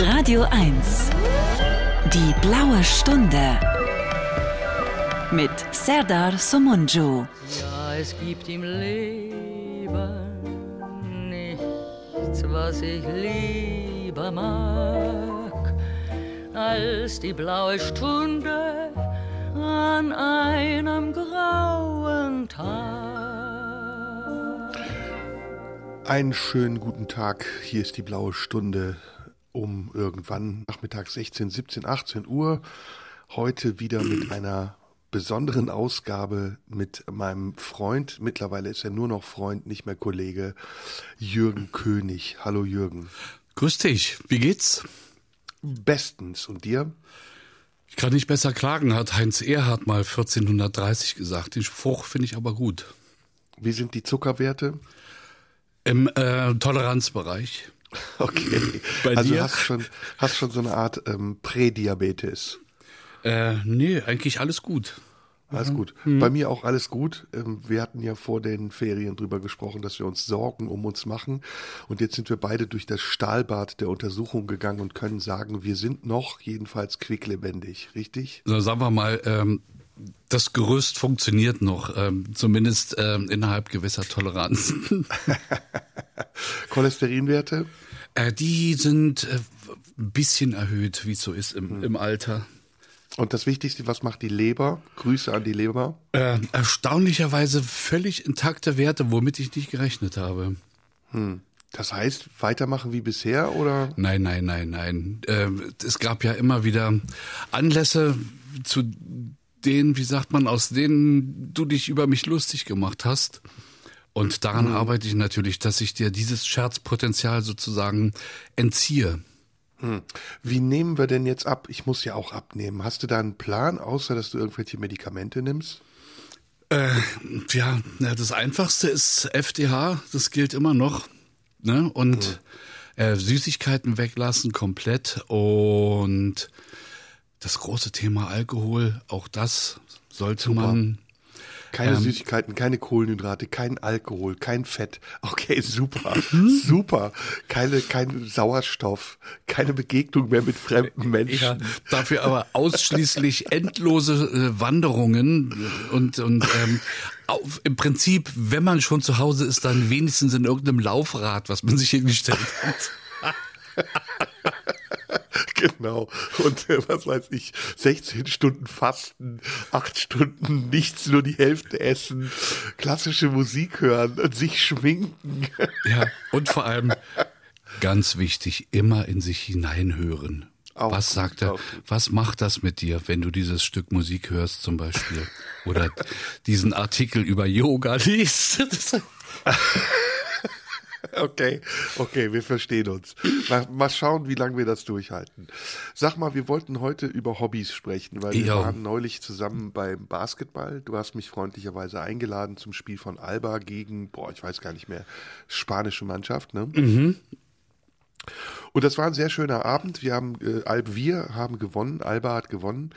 Radio 1. Die blaue Stunde. Mit Serdar Somunju. Ja, es gibt im Leben nichts, was ich lieber mag, als die blaue Stunde an einem grauen Tag. Einen schönen guten Tag. Hier ist die blaue Stunde um irgendwann Nachmittag 16, 17, 18 Uhr. Heute wieder mit einer besonderen Ausgabe mit meinem Freund. Mittlerweile ist er nur noch Freund, nicht mehr Kollege. Jürgen König. Hallo Jürgen. Grüß dich. Wie geht's? Bestens. Und dir? Ich kann nicht besser klagen, hat Heinz Erhard mal 1430 gesagt. Den Spruch finde ich aber gut. Wie sind die Zuckerwerte? Im äh, Toleranzbereich. Okay. Bei also dir? hast schon hast schon so eine Art ähm, Prädiabetes. Äh, nee, eigentlich alles gut. Alles gut. Bei mir auch alles gut. Ähm, Wir hatten ja vor den Ferien drüber gesprochen, dass wir uns Sorgen um uns machen. Und jetzt sind wir beide durch das Stahlbad der Untersuchung gegangen und können sagen, wir sind noch jedenfalls quicklebendig, richtig? So, sagen wir mal, ähm, das Gerüst funktioniert noch, ähm, zumindest ähm, innerhalb gewisser Toleranzen. Cholesterinwerte? äh, die sind äh, ein bisschen erhöht, wie es so ist im, im Alter. Und das Wichtigste, was macht die Leber? Grüße an die Leber. Äh, erstaunlicherweise völlig intakte Werte, womit ich nicht gerechnet habe. Das heißt, weitermachen wie bisher oder? Nein, nein, nein, nein. Ähm, es gab ja immer wieder Anlässe, zu denen, wie sagt man, aus denen du dich über mich lustig gemacht hast. Und daran arbeite ich natürlich, dass ich dir dieses Scherzpotenzial sozusagen entziehe. Wie nehmen wir denn jetzt ab? Ich muss ja auch abnehmen. Hast du da einen Plan, außer dass du irgendwelche Medikamente nimmst? Ja, na, das Einfachste ist FDH, das gilt immer noch. Ne? Und äh, Süßigkeiten weglassen komplett. Und das große Thema Alkohol, auch das sollte Super. man. Keine Ähm, Süßigkeiten, keine Kohlenhydrate, kein Alkohol, kein Fett. Okay, super, super. Keine, kein Sauerstoff, keine Begegnung mehr mit fremden Menschen. Ja, dafür aber ausschließlich endlose äh, Wanderungen und, und ähm, auf, im Prinzip, wenn man schon zu Hause ist, dann wenigstens in irgendeinem Laufrad, was man sich hingestellt hat. Genau. Und äh, was weiß ich, 16 Stunden Fasten, 8 Stunden nichts, nur die Hälfte essen, klassische Musik hören und sich schminken. Ja, und vor allem, ganz wichtig, immer in sich hineinhören. Auch was sagt er? Was macht das mit dir, wenn du dieses Stück Musik hörst zum Beispiel? Oder diesen Artikel über Yoga liest? Okay, okay, wir verstehen uns. Mal, mal schauen, wie lange wir das durchhalten. Sag mal, wir wollten heute über Hobbys sprechen, weil wir Jo. waren neulich zusammen beim Basketball. Du hast mich freundlicherweise eingeladen zum Spiel von Alba gegen, boah, ich weiß gar nicht mehr, spanische Mannschaft, ne? Und das war ein sehr schöner Abend. Wir haben, äh, Alb, wir haben gewonnen, Alba hat gewonnen.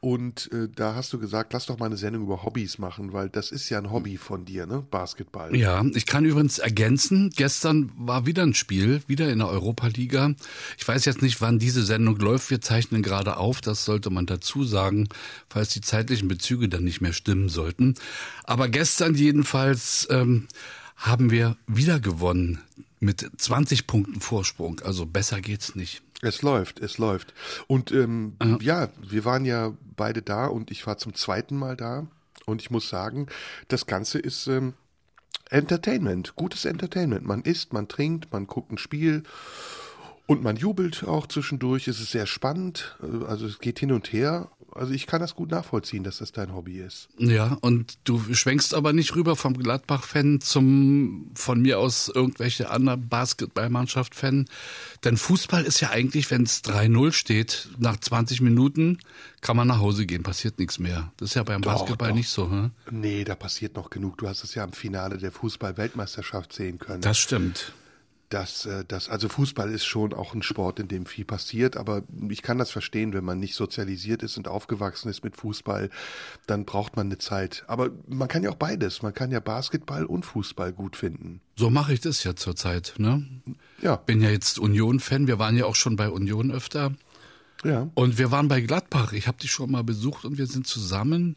Und äh, da hast du gesagt, lass doch mal eine Sendung über Hobbys machen, weil das ist ja ein Hobby von dir, ne? Basketball. Ja, ich kann übrigens ergänzen, gestern war wieder ein Spiel, wieder in der Europa-Liga. Ich weiß jetzt nicht, wann diese Sendung läuft. Wir zeichnen gerade auf, das sollte man dazu sagen, falls die zeitlichen Bezüge dann nicht mehr stimmen sollten. Aber gestern jedenfalls ähm, haben wir wieder gewonnen mit 20 Punkten Vorsprung. Also besser geht's nicht. Es läuft, es läuft. Und ähm, ja, wir waren ja beide da und ich war zum zweiten Mal da. Und ich muss sagen, das Ganze ist ähm, Entertainment, gutes Entertainment. Man isst, man trinkt, man guckt ein Spiel und man jubelt auch zwischendurch. Es ist sehr spannend. Äh, Also es geht hin und her. Also ich kann das gut nachvollziehen, dass das dein Hobby ist. Ja, und du schwenkst aber nicht rüber vom Gladbach-Fan zum von mir aus irgendwelche andere Basketballmannschaft-Fan. Denn Fußball ist ja eigentlich, wenn es 3-0 steht, nach 20 Minuten kann man nach Hause gehen, passiert nichts mehr. Das ist ja beim Doch, Basketball doch. nicht so. Hm? Nee, da passiert noch genug. Du hast es ja im Finale der Fußball-Weltmeisterschaft sehen können. Das stimmt. Dass äh, das also Fußball ist schon auch ein Sport, in dem viel passiert, aber ich kann das verstehen, wenn man nicht sozialisiert ist und aufgewachsen ist mit Fußball, dann braucht man eine Zeit. Aber man kann ja auch beides, man kann ja Basketball und Fußball gut finden. So mache ich das ja zurzeit, ne? Ja. Bin ja jetzt Union-Fan, wir waren ja auch schon bei Union öfter. Ja. Und wir waren bei Gladbach. Ich habe dich schon mal besucht und wir sind zusammen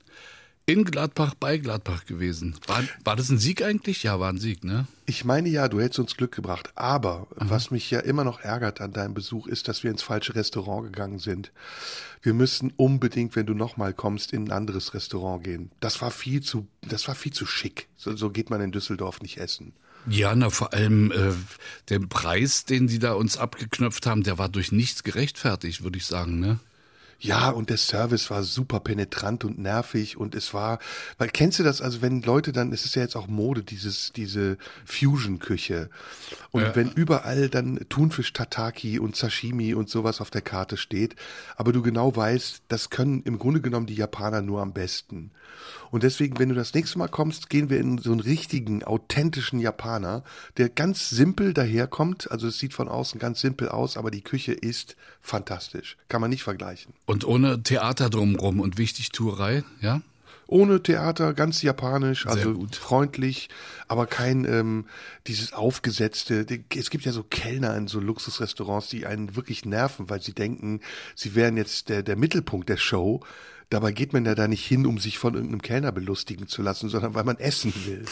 in Gladbach bei Gladbach gewesen. War, war das ein Sieg eigentlich? Ja, war ein Sieg, ne? Ich meine ja, du hättest uns Glück gebracht. Aber was mich ja immer noch ärgert an deinem Besuch ist, dass wir ins falsche Restaurant gegangen sind. Wir müssen unbedingt, wenn du nochmal kommst, in ein anderes Restaurant gehen. Das war viel zu, das war viel zu schick. So, so geht man in Düsseldorf nicht essen. Ja, na vor allem äh, der Preis, den die da uns abgeknöpft haben, der war durch nichts gerechtfertigt, würde ich sagen, ne? Ja, und der Service war super penetrant und nervig und es war, weil kennst du das, also wenn Leute dann, es ist ja jetzt auch Mode, dieses, diese Fusion-Küche. Und Ja. wenn überall dann Thunfisch Tataki und Sashimi und sowas auf der Karte steht, aber du genau weißt, das können im Grunde genommen die Japaner nur am besten. Und deswegen, wenn du das nächste Mal kommst, gehen wir in so einen richtigen, authentischen Japaner, der ganz simpel daherkommt. Also es sieht von außen ganz simpel aus, aber die Küche ist fantastisch. Kann man nicht vergleichen. Und ohne Theater drumrum und Wichtigtuerei, ja? Ohne Theater, ganz japanisch, also freundlich, aber kein ähm, dieses aufgesetzte. Es gibt ja so Kellner in so Luxusrestaurants, die einen wirklich nerven, weil sie denken, sie wären jetzt der, der Mittelpunkt der Show. Dabei geht man ja da nicht hin, um sich von irgendeinem Kellner belustigen zu lassen, sondern weil man essen will.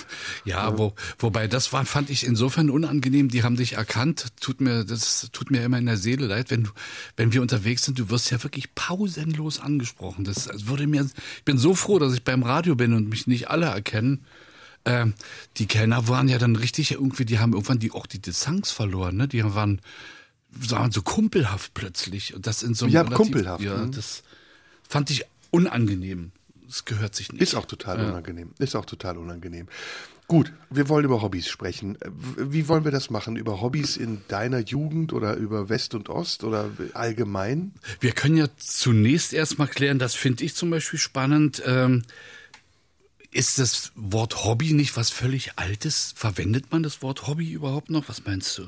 Ja, wo, wobei das war, fand ich insofern unangenehm. Die haben dich erkannt. Tut mir, das tut mir immer in der Seele leid, wenn du, wenn wir unterwegs sind. Du wirst ja wirklich pausenlos angesprochen. Das würde mir, ich bin so froh, dass ich beim Radio bin und mich nicht alle erkennen. Ähm, die Kellner waren ja dann richtig irgendwie, die haben irgendwann die, auch die Distanz verloren, ne? Die waren, waren so kumpelhaft plötzlich. Und das in so einem Ja, kumpelhaft, Ja, mhm. das fand ich unangenehm. Das gehört sich nicht. Ist auch total unangenehm. Ist auch total unangenehm. Gut, wir wollen über Hobbys sprechen. Äh, Wie wollen wir das machen? Über Hobbys in deiner Jugend oder über West und Ost oder allgemein? Wir können ja zunächst erstmal klären, das finde ich zum Beispiel spannend. Ähm, ist das Wort Hobby nicht was völlig Altes? Verwendet man das Wort Hobby überhaupt noch? Was meinst du?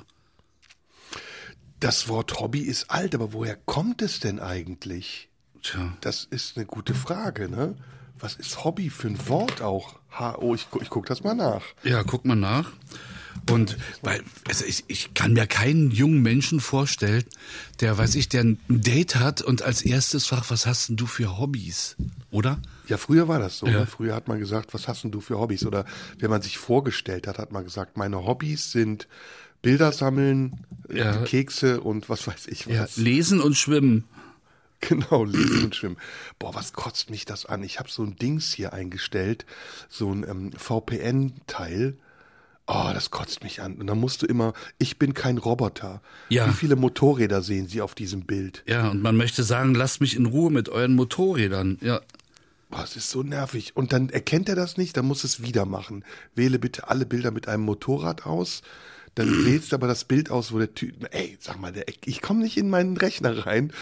Das Wort Hobby ist alt, aber woher kommt es denn eigentlich? Tja. Das ist eine gute Frage, ne? Was ist Hobby für ein Wort auch? Ha, oh, ich, ich guck das mal nach. Ja, guck mal nach. Und weil, also ich, ich kann mir keinen jungen Menschen vorstellen, der, weiß ich, der ein Date hat und als erstes fragt, was hast denn du für Hobbys? Oder? Ja, früher war das so. Ja. Ne? Früher hat man gesagt, was hast denn du für Hobbys? Oder wenn man sich vorgestellt hat, hat man gesagt, meine Hobbys sind Bilder sammeln, Ja. äh, Kekse und was weiß ich Ja, was. lesen und schwimmen. Genau, lesen und schwimmen. Boah, was kotzt mich das an? Ich habe so ein Dings hier eingestellt, so ein ähm, VPN-Teil. Oh, das kotzt mich an. Und dann musst du immer, ich bin kein Roboter. Ja. Wie viele Motorräder sehen Sie auf diesem Bild? Ja, und man möchte sagen, lasst mich in Ruhe mit euren Motorrädern. Ja. Boah, es ist so nervig. Und dann erkennt er das nicht, dann muss es wieder machen. Wähle bitte alle Bilder mit einem Motorrad aus. Dann wählst du aber das Bild aus, wo der Typ. Ey, sag mal, der, ich komme nicht in meinen Rechner rein.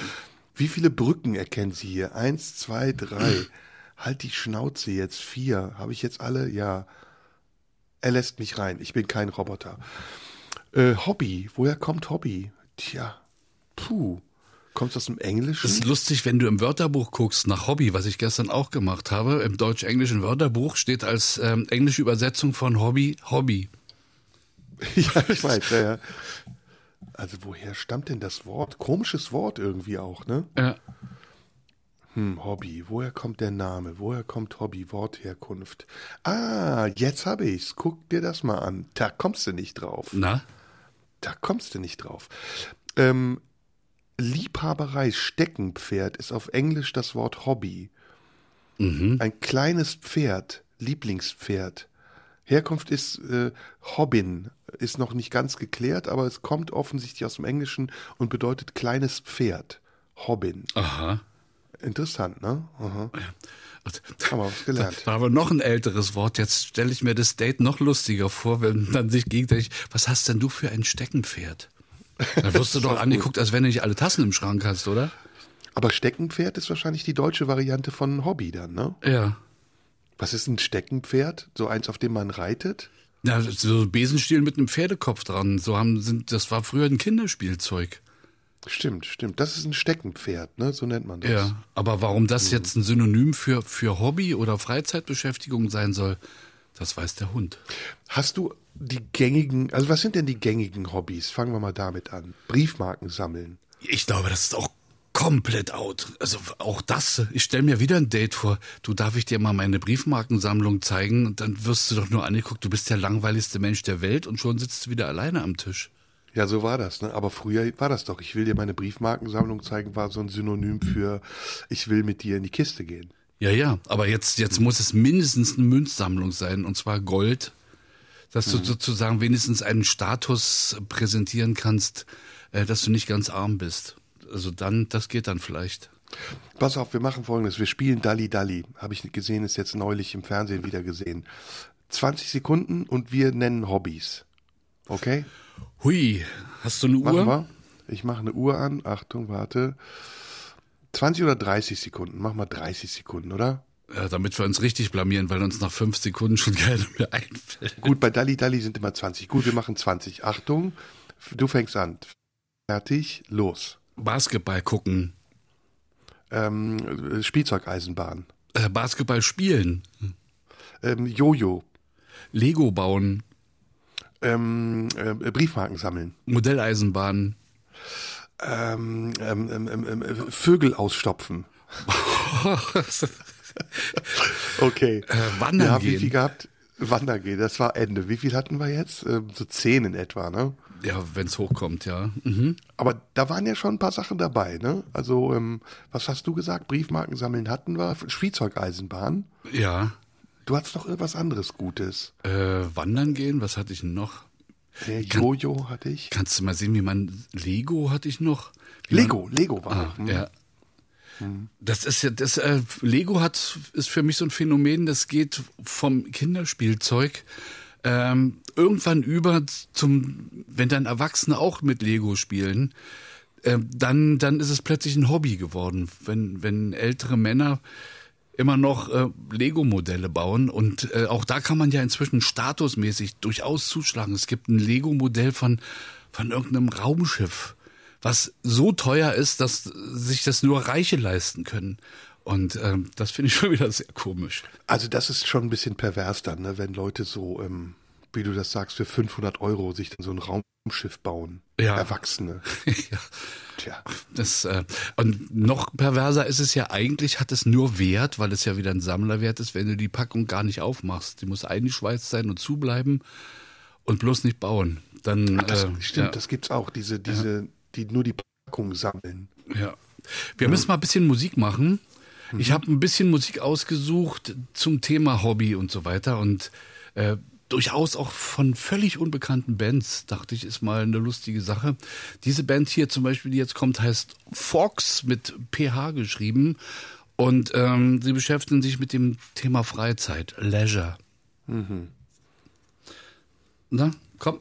Wie viele Brücken erkennen Sie hier? Eins, zwei, drei. Halt die Schnauze jetzt. Vier. Habe ich jetzt alle? Ja. Er lässt mich rein. Ich bin kein Roboter. Äh, Hobby. Woher kommt Hobby? Tja. Puh. Kommt es aus dem Englischen? Das ist lustig, wenn du im Wörterbuch guckst nach Hobby, was ich gestern auch gemacht habe. Im deutsch-englischen Wörterbuch steht als ähm, englische Übersetzung von Hobby Hobby. Ja, ich weiß, ja, ja. Also woher stammt denn das Wort? Komisches Wort irgendwie auch, ne? Ja. Hm, Hobby. Woher kommt der Name? Woher kommt Hobby? Wortherkunft. Ah, jetzt habe ich's. Guck dir das mal an. Da kommst du nicht drauf. Na? Da kommst du nicht drauf. Ähm, Liebhaberei, Steckenpferd ist auf Englisch das Wort Hobby. Ein kleines Pferd, Lieblingspferd. Herkunft ist äh, Hobbin, ist noch nicht ganz geklärt, aber es kommt offensichtlich aus dem Englischen und bedeutet kleines Pferd. Hobbin. Aha. Interessant, ne? Aha. Und- Haben wir was gelernt. Da aber noch ein älteres Wort. Jetzt stelle ich mir das Date noch lustiger vor, wenn man sich gegenseitig, was hast denn du für ein Steckenpferd? Da wirst du doch angeguckt, als wenn du nicht alle Tassen im Schrank hast, oder? Aber Steckenpferd ist wahrscheinlich die deutsche Variante von Hobby dann, ne? Ja. Was ist ein Steckenpferd? So eins, auf dem man reitet? Ja, so Besenstiel mit einem Pferdekopf dran. So haben sind, das war früher ein Kinderspielzeug. Stimmt, stimmt. Das ist ein Steckenpferd, ne? So nennt man das. Ja, aber warum das jetzt ein Synonym für, für Hobby oder Freizeitbeschäftigung sein soll, das weiß der Hund. Hast du die gängigen, also was sind denn die gängigen Hobbys? Fangen wir mal damit an. Briefmarken sammeln. Ich glaube, das ist auch komplett out. Also auch das, ich stelle mir wieder ein Date vor. Du darf ich dir mal meine Briefmarkensammlung zeigen und dann wirst du doch nur angeguckt, du bist der langweiligste Mensch der Welt und schon sitzt du wieder alleine am Tisch. Ja, so war das, ne? Aber früher war das doch. Ich will dir meine Briefmarkensammlung zeigen, war so ein Synonym für ich will mit dir in die Kiste gehen. Ja, ja, aber jetzt, jetzt muss es mindestens eine Münzsammlung sein, und zwar Gold, dass du sozusagen wenigstens einen Status präsentieren kannst, äh, dass du nicht ganz arm bist. Also dann, das geht dann vielleicht. Pass auf, wir machen folgendes. Wir spielen Dalli Dalli. Habe ich gesehen, ist jetzt neulich im Fernsehen wieder gesehen. 20 Sekunden und wir nennen Hobbys. Okay? Hui, hast du eine Machen Uhr? wir. Ich mache eine Uhr an. Achtung, warte. 20 oder 30 Sekunden? Mach mal 30 Sekunden, oder? Ja, damit wir uns richtig blamieren, weil uns nach fünf Sekunden schon keiner mehr einfällt. Gut, bei Dalli Dalli sind immer 20. Gut, wir machen 20. Achtung, du fängst an. Fertig, los. Basketball gucken, Ähm, Spielzeugeisenbahn. äh, Basketball spielen, Ähm, Jojo. Lego bauen, Ähm, äh, Briefmarken sammeln. Modelleisenbahn, Ähm, ähm, ähm, ähm, Vögel ausstopfen. Okay. Äh, wandern ja, gehen. wie viel gehabt? Wandern gehen, das war Ende. Wie viel hatten wir jetzt? So zehn in etwa, ne? Ja, wenn's hochkommt, ja. Mhm. Aber da waren ja schon ein paar Sachen dabei, ne? Also, ähm, was hast du gesagt? Briefmarken sammeln hatten wir, Spielzeugeisenbahn. Ja, Du hattest noch irgendwas anderes Gutes. äh, wandern gehen, was hatte ich noch? Der Jojo hatte ich. Kannst du mal sehen, wie man Lego hatte ich noch? Wie man- Lego, Lego war Ah, hm. ja. Das ist ja, das äh, Lego hat ist für mich so ein Phänomen, das geht vom Kinderspielzeug ähm, irgendwann über zum, wenn dann Erwachsene auch mit Lego spielen, ähm, dann dann ist es plötzlich ein Hobby geworden, wenn wenn ältere Männer immer noch äh, Lego-Modelle bauen und äh, auch da kann man ja inzwischen statusmäßig durchaus zuschlagen. Es gibt ein Lego-Modell von von irgendeinem Raumschiff, was so teuer ist, dass sich das nur Reiche leisten können. Und ähm, das finde ich schon wieder sehr komisch. Also das ist schon ein bisschen pervers dann, ne? wenn Leute so, ähm, wie du das sagst, für 500 Euro sich dann so ein Raumschiff bauen. Ja. Erwachsene. ja. Tja. Das, äh, und noch perverser ist es ja eigentlich, hat es nur Wert, weil es ja wieder ein Sammlerwert ist, wenn du die Packung gar nicht aufmachst. Die muss eingeschweißt sein und zubleiben und bloß nicht bauen. Dann, Das äh, stimmt, ja, das gibt's auch, diese, diese, die nur die Packung sammeln. ja. Wir müssen mal ein bisschen Musik machen. Ich habe ein bisschen Musik ausgesucht zum Thema Hobby und so weiter und äh, durchaus auch von völlig unbekannten Bands, dachte ich, ist mal eine lustige Sache. Diese Band hier zum Beispiel, die jetzt kommt, heißt Fox mit PH geschrieben und ähm, sie beschäftigen sich mit dem Thema Freizeit, Leisure. Na, komm.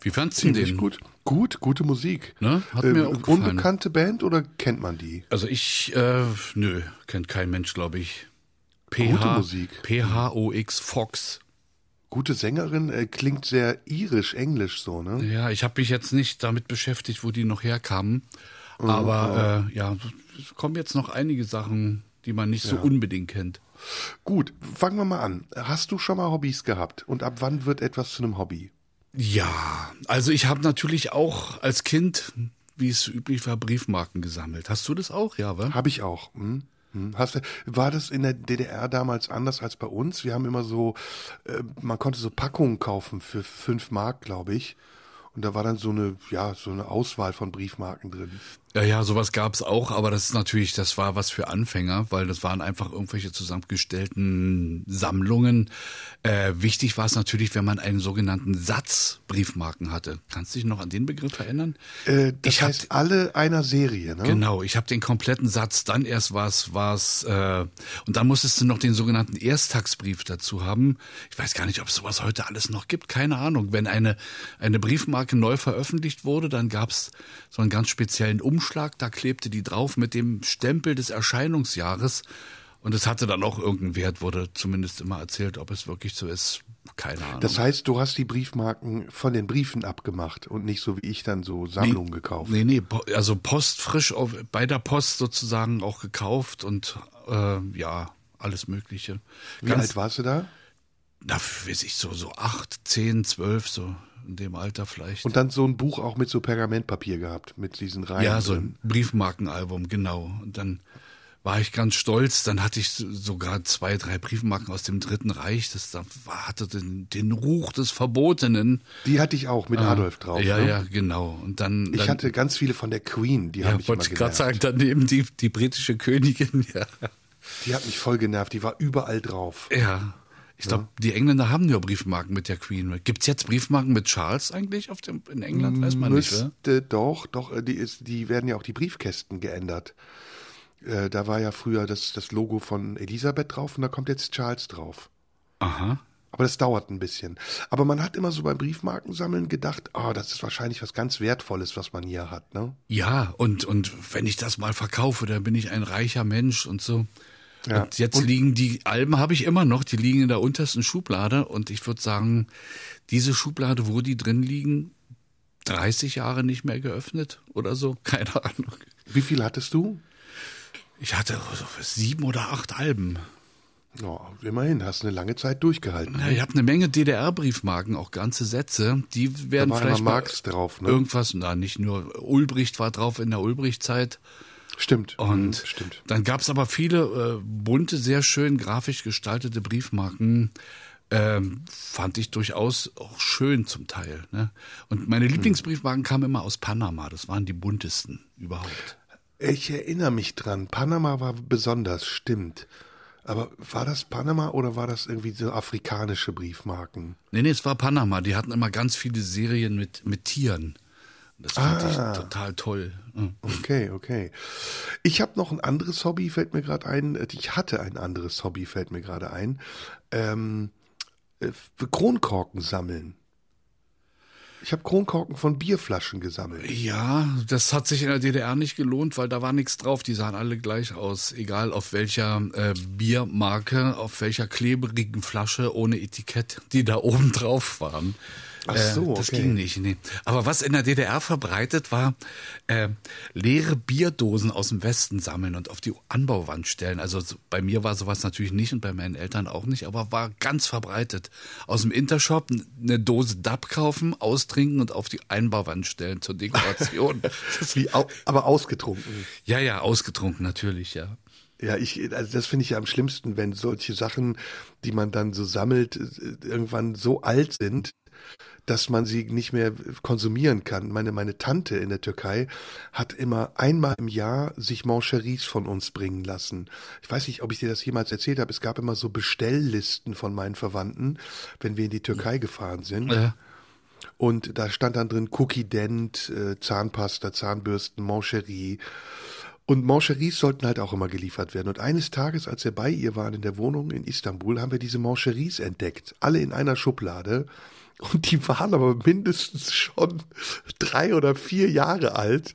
Wie fandst du den? gut. Gut, gute Musik. Ne? Hat mir auch gefallen. Unbekannte Band oder kennt man die? Also ich, äh, nö, kennt kein Mensch, glaube ich. PH, Gute Musik. PHOX Fox. Gute Sängerin, äh, klingt sehr irisch, englisch so, ne? Ja, ich habe mich jetzt nicht damit beschäftigt, wo die noch herkamen. Oh, Aber äh, ja, es kommen jetzt noch einige Sachen, die man nicht so unbedingt kennt. Gut, fangen wir mal an. Hast du schon mal Hobbys gehabt? Und ab wann wird etwas zu einem Hobby? Ja, also ich habe natürlich auch als Kind, wie es üblich war, Briefmarken gesammelt. Hast du das auch, ja, wa? Habe ich auch. Hm? Hm. Hast du, war das in der DDR damals anders als bei uns? Wir haben immer so, äh, man konnte so Packungen kaufen für fünf Mark, glaube ich. Und da war dann so eine, ja, so eine Auswahl von Briefmarken drin. Ja, ja, sowas gab's auch, aber das ist natürlich, das war was für Anfänger, weil das waren einfach irgendwelche zusammengestellten Sammlungen. Äh, wichtig war es natürlich, wenn man einen sogenannten Satz Briefmarken hatte. Kannst du dich noch an den Begriff erinnern? Äh, das Ich hab- heißt, alle einer Serie, ne? Genau, ich habe den kompletten Satz, dann erst war's, war's, äh, und dann musstest du noch den sogenannten Ersttagsbrief dazu haben. Ich weiß gar nicht, ob es sowas heute alles noch gibt, keine Ahnung. Wenn eine, eine Briefmarke neu veröffentlicht wurde, dann gab's so einen ganz speziellen Umschlag, da klebte die drauf mit dem Stempel des Erscheinungsjahres. Und es hatte dann auch irgendeinen Wert, wurde zumindest immer erzählt, ob es wirklich so ist. Keine Ahnung. Das heißt, du hast die Briefmarken von den Briefen abgemacht und nicht so wie ich dann so Sammlungen gekauft. Nee, nee, also Post frisch auf, bei der Post sozusagen auch gekauft und äh, ja, alles Mögliche. Wie alt warst du da? Na, weiß ich, so, so acht, zehn, zwölf, so in dem Alter vielleicht. Und dann so ein Buch auch mit so Pergamentpapier gehabt, mit diesen Reihen. ja, so ein Briefmarkenalbum, genau. Und dann war ich ganz stolz. Dann hatte ich so- sogar zwei, drei Briefmarken aus dem Dritten Reich. Das hatte den, den Ruch des Verbotenen. Die hatte ich auch mit Adolf drauf. Ah, Ja, ne? ja, genau. Und dann, Ich dann hatte ganz viele von der Queen, die ja, haben mich wollte ich gerade sagen, daneben die, die britische Königin, ja. Die hat mich voll genervt, die war überall drauf. Ja. Ich glaube, die Engländer haben nur Briefmarken mit der Queen. Gibt's jetzt Briefmarken mit Charles eigentlich auf dem, in England? Weiß man nicht, oder? Müsste doch, doch, äh, die, ist, die werden ja auch die Briefkästen geändert. Äh, da war ja früher das, das Logo von Elisabeth drauf und da kommt jetzt Charles drauf. Aha. Aber das dauert ein bisschen. Aber man hat immer so beim Briefmarkensammeln gedacht, ah, das ist wahrscheinlich was ganz Wertvolles, was man hier hat, ne? Ja, und, und wenn ich das mal verkaufe, dann bin ich ein reicher Mensch und so. Ja. Und jetzt liegen die Alben, habe ich immer noch, die liegen in der untersten Schublade. Und ich würde sagen, diese Schublade, wo die drin liegen, 30 Jahre nicht mehr geöffnet oder so. Keine Ahnung. Wie viel hattest du? Ich hatte so sieben oder acht Alben. Ja, immerhin, hast eine lange Zeit durchgehalten. Ja, ich habe eine Menge DDR-Briefmarken, auch ganze Sätze. Die Da werden war immer vielleicht Marx drauf, ne? irgendwas, na nicht nur, Ulbricht war drauf in der Ulbricht-Zeit. Stimmt. Und Mhm, stimmt. dann gab's aber viele äh, bunte, sehr schön grafisch gestaltete Briefmarken. Ähm, fand ich durchaus auch schön zum Teil. Ne? Und meine Hm. Lieblingsbriefmarken kamen immer aus Panama. Das waren die buntesten überhaupt. Ich erinnere mich dran. Panama war besonders, stimmt. Aber war das Panama oder war das irgendwie so afrikanische Briefmarken? Nee, nee, es war Panama. Die hatten immer ganz viele Serien mit, mit Tieren. Das fand Ah. ich total toll. Mhm. Okay, okay. Ich habe noch ein anderes Hobby, fällt mir gerade ein. Ich hatte ein anderes Hobby, fällt mir gerade ein. Ähm, äh, Kronkorken sammeln. Ich habe Kronkorken von Bierflaschen gesammelt. Ja, das hat sich in der DDR nicht gelohnt, weil da war nichts drauf. Die sahen alle gleich aus, egal auf welcher äh, Biermarke, auf welcher kleberigen Flasche ohne Etikett, die da oben drauf waren. Ach so, äh, das okay. ging nicht. Nee. Aber was in der DDR verbreitet war, äh, leere Bierdosen aus dem Westen sammeln und auf die Anbauwand stellen. Also so- bei mir war sowas natürlich nicht und bei meinen Eltern auch nicht, aber war ganz verbreitet. Aus dem Intershop eine Dose DAP kaufen, austrinken und auf die Einbauwand stellen zur Dekoration. Das- Wie, au, aber ausgetrunken. ja, ja, ausgetrunken natürlich, ja. Ja, ich, also das finde ich ja am schlimmsten, wenn solche Sachen, die man dann so sammelt, äh, irgendwann so alt sind, dass man sie nicht mehr konsumieren kann. Meine, meine Tante in der Türkei hat immer einmal im Jahr sich Mancheries von uns bringen lassen. Ich weiß nicht, ob ich dir das jemals erzählt habe. Es gab immer so Bestelllisten von meinen Verwandten, wenn wir in die Türkei gefahren sind. Äh, Und da stand dann drin Cookie Dent, äh, Zahnpasta, Zahnbürsten, Mancherie. Und Mancheries sollten halt auch immer geliefert werden. Und eines Tages, als wir bei ihr waren in der Wohnung in Istanbul, haben wir diese Mancheries entdeckt. Alle in einer Schublade. Und die waren aber mindestens schon drei oder vier Jahre alt.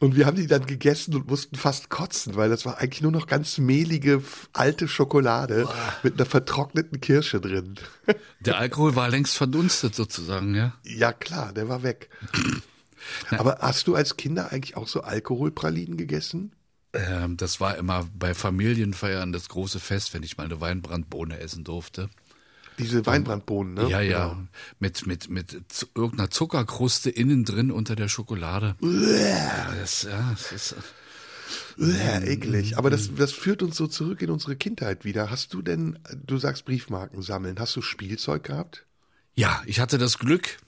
Und wir haben die dann gegessen und mussten fast kotzen, weil das war eigentlich nur noch ganz mehlige, alte Schokolade mit einer vertrockneten Kirsche drin. der Alkohol war längst verdunstet sozusagen, ja. Ja, klar, der war weg. Aber hast du als Kinder eigentlich auch so Alkoholpralinen gegessen? Ähm, das war immer bei Familienfeiern das große Fest, wenn ich mal eine Weinbrandbohne essen durfte. Diese Weinbrandbohnen, ne? Ja, ja. Genau. Mit, mit, mit zu, irgendeiner Zuckerkruste innen drin unter der Schokolade. Ja, das, ja, das ist, Ja, Mhm. eklig. Aber das, das führt uns so zurück in unsere Kindheit wieder. Hast du denn, du sagst Briefmarken sammeln, hast du Spielzeug gehabt? ja, ich hatte das Glück,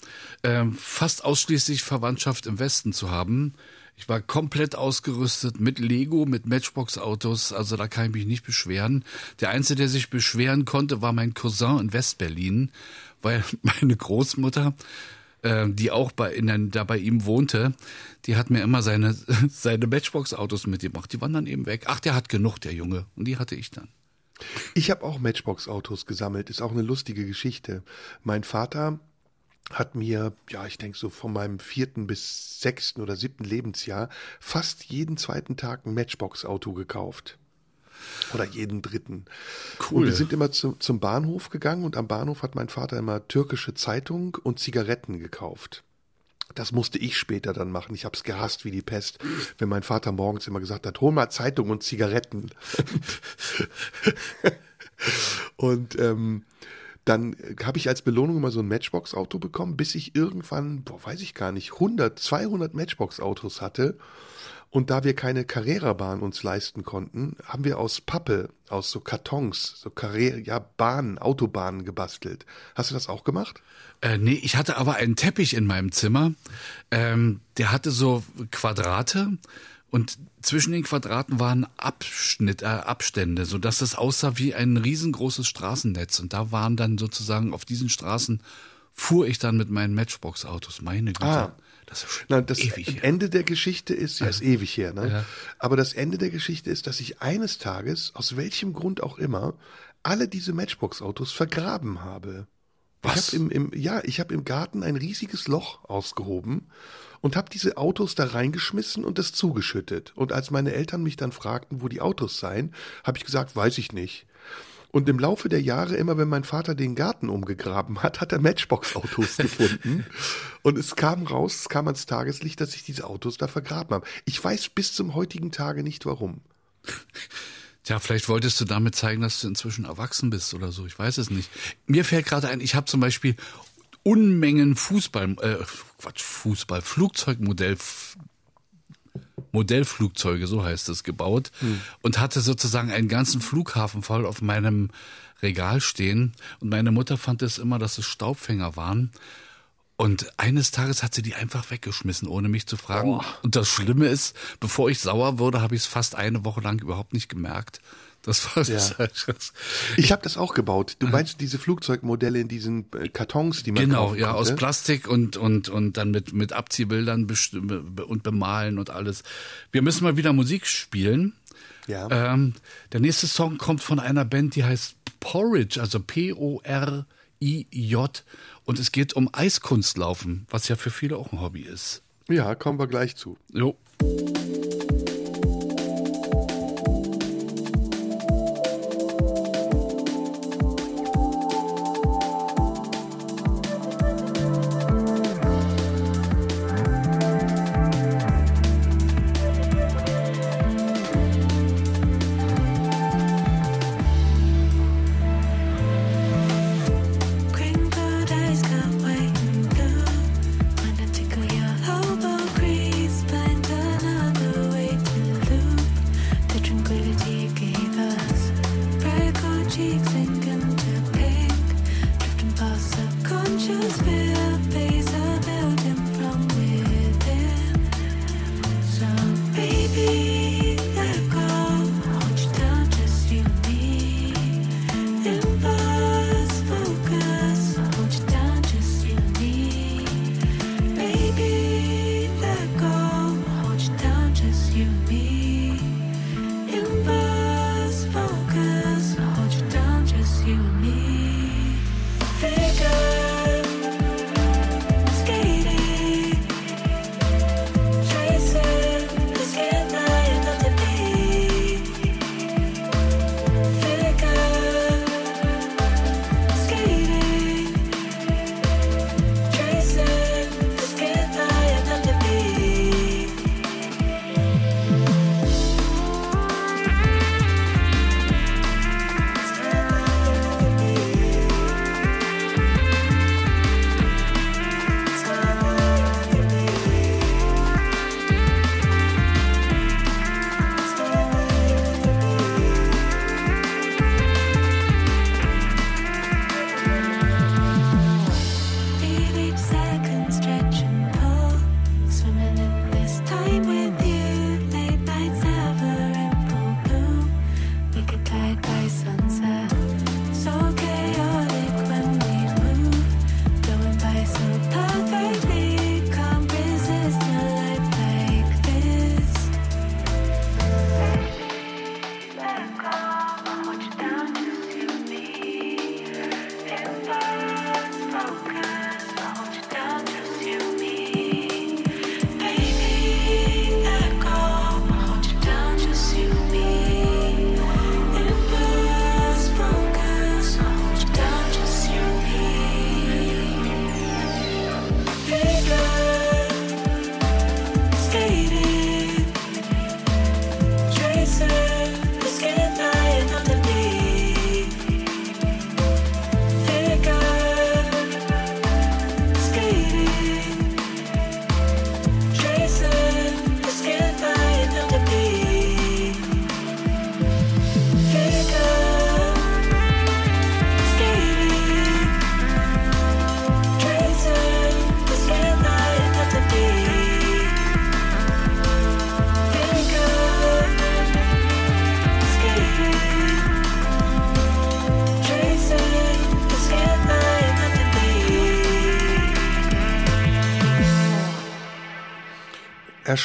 ähm, fast ausschließlich Verwandtschaft im Westen zu haben. Ich war komplett ausgerüstet mit Lego, mit Matchbox-Autos, also da kann ich mich nicht beschweren. Der Einzige, der sich beschweren konnte, war mein Cousin in Westberlin, weil meine Großmutter, äh, die auch bei, in der, da bei ihm wohnte, die hat mir immer seine, seine Matchbox-Autos mitgebracht. Die waren dann eben weg. Ach, der hat genug, der Junge. Und die hatte ich dann. Ich habe auch Matchbox-Autos gesammelt, ist auch eine lustige Geschichte. Mein Vater hat mir, ja, ich denke so von meinem vierten bis sechsten oder siebten Lebensjahr fast jeden zweiten Tag ein Matchbox-Auto gekauft. Oder jeden dritten. Cool. Und wir sind immer zu, zum Bahnhof gegangen und am Bahnhof hat mein Vater immer türkische Zeitung und Zigaretten gekauft. Das musste ich später dann machen. Ich habe es gehasst wie die Pest, wenn mein Vater morgens immer gesagt hat, hol mal Zeitung und Zigaretten. und ähm, dann habe ich als Belohnung immer so ein Matchbox-Auto bekommen, bis ich irgendwann, boah, weiß ich gar nicht, 100, 200 Matchbox-Autos hatte. Und da wir keine Carrera-Bahn uns leisten konnten, haben wir aus Pappe, aus so Kartons, so Carrera, ja, Bahnen, Autobahnen gebastelt. Hast du das auch gemacht? Äh, nee, ich hatte aber einen Teppich in meinem Zimmer. Ähm, der hatte so Quadrate und zwischen den Quadraten waren Abschnitt, äh, Abstände, sodass es aussah wie ein riesengroßes Straßennetz. Und da waren dann sozusagen auf diesen Straßen fuhr ich dann mit meinen Matchbox-Autos. Meine Güte. Ah. Das ist schon Nein, das. Ende der Geschichte ist, ja, ist ewig her, ne? Ja. Aber das Ende der Geschichte ist, dass ich eines Tages, aus welchem Grund auch immer, alle diese Matchbox-Autos vergraben habe. Was? Ich habe im, im, ja, ich habe im Garten ein riesiges Loch ausgehoben und habe diese Autos da reingeschmissen und das zugeschüttet. Und als meine Eltern mich dann fragten, wo die Autos seien, habe ich gesagt, weiß ich nicht. Und im Laufe der Jahre, immer wenn mein Vater den Garten umgegraben hat, hat er Matchbox-Autos gefunden. Und es kam raus, es kam ans Tageslicht, dass sich diese Autos da vergraben haben. Ich weiß bis zum heutigen Tage nicht warum. Tja, vielleicht wolltest du damit zeigen, dass du inzwischen erwachsen bist oder so. Ich weiß es nicht. Mir fällt gerade ein, ich habe zum Beispiel Unmengen Fußball, äh, Quatsch, Fußball, Flugzeugmodell, Modellflugzeuge, so heißt es, gebaut und hatte sozusagen einen ganzen Flughafen voll auf meinem Regal stehen. Und meine Mutter fand es immer, dass es Staubfänger waren. Und eines Tages hat sie die einfach weggeschmissen, ohne mich zu fragen. Und das Schlimme ist, bevor ich sauer wurde, habe ich es fast eine Woche lang überhaupt nicht gemerkt. Das war das. Ich habe das auch gebaut. Du meinst diese Flugzeugmodelle in diesen äh, Kartons, die man Genau, ja, aus? Plastik und, und, und dann mit, mit Abziehbildern und bemalen und alles. Wir müssen mal wieder Musik spielen. Ja. Ähm, der nächste Song kommt von einer Band, die heißt Porridge, also P-O-R-R-I-D-G-E. IJ. Und es geht um Eiskunstlaufen, was ja für viele auch ein Hobby ist. Ja, kommen wir gleich zu. Jo.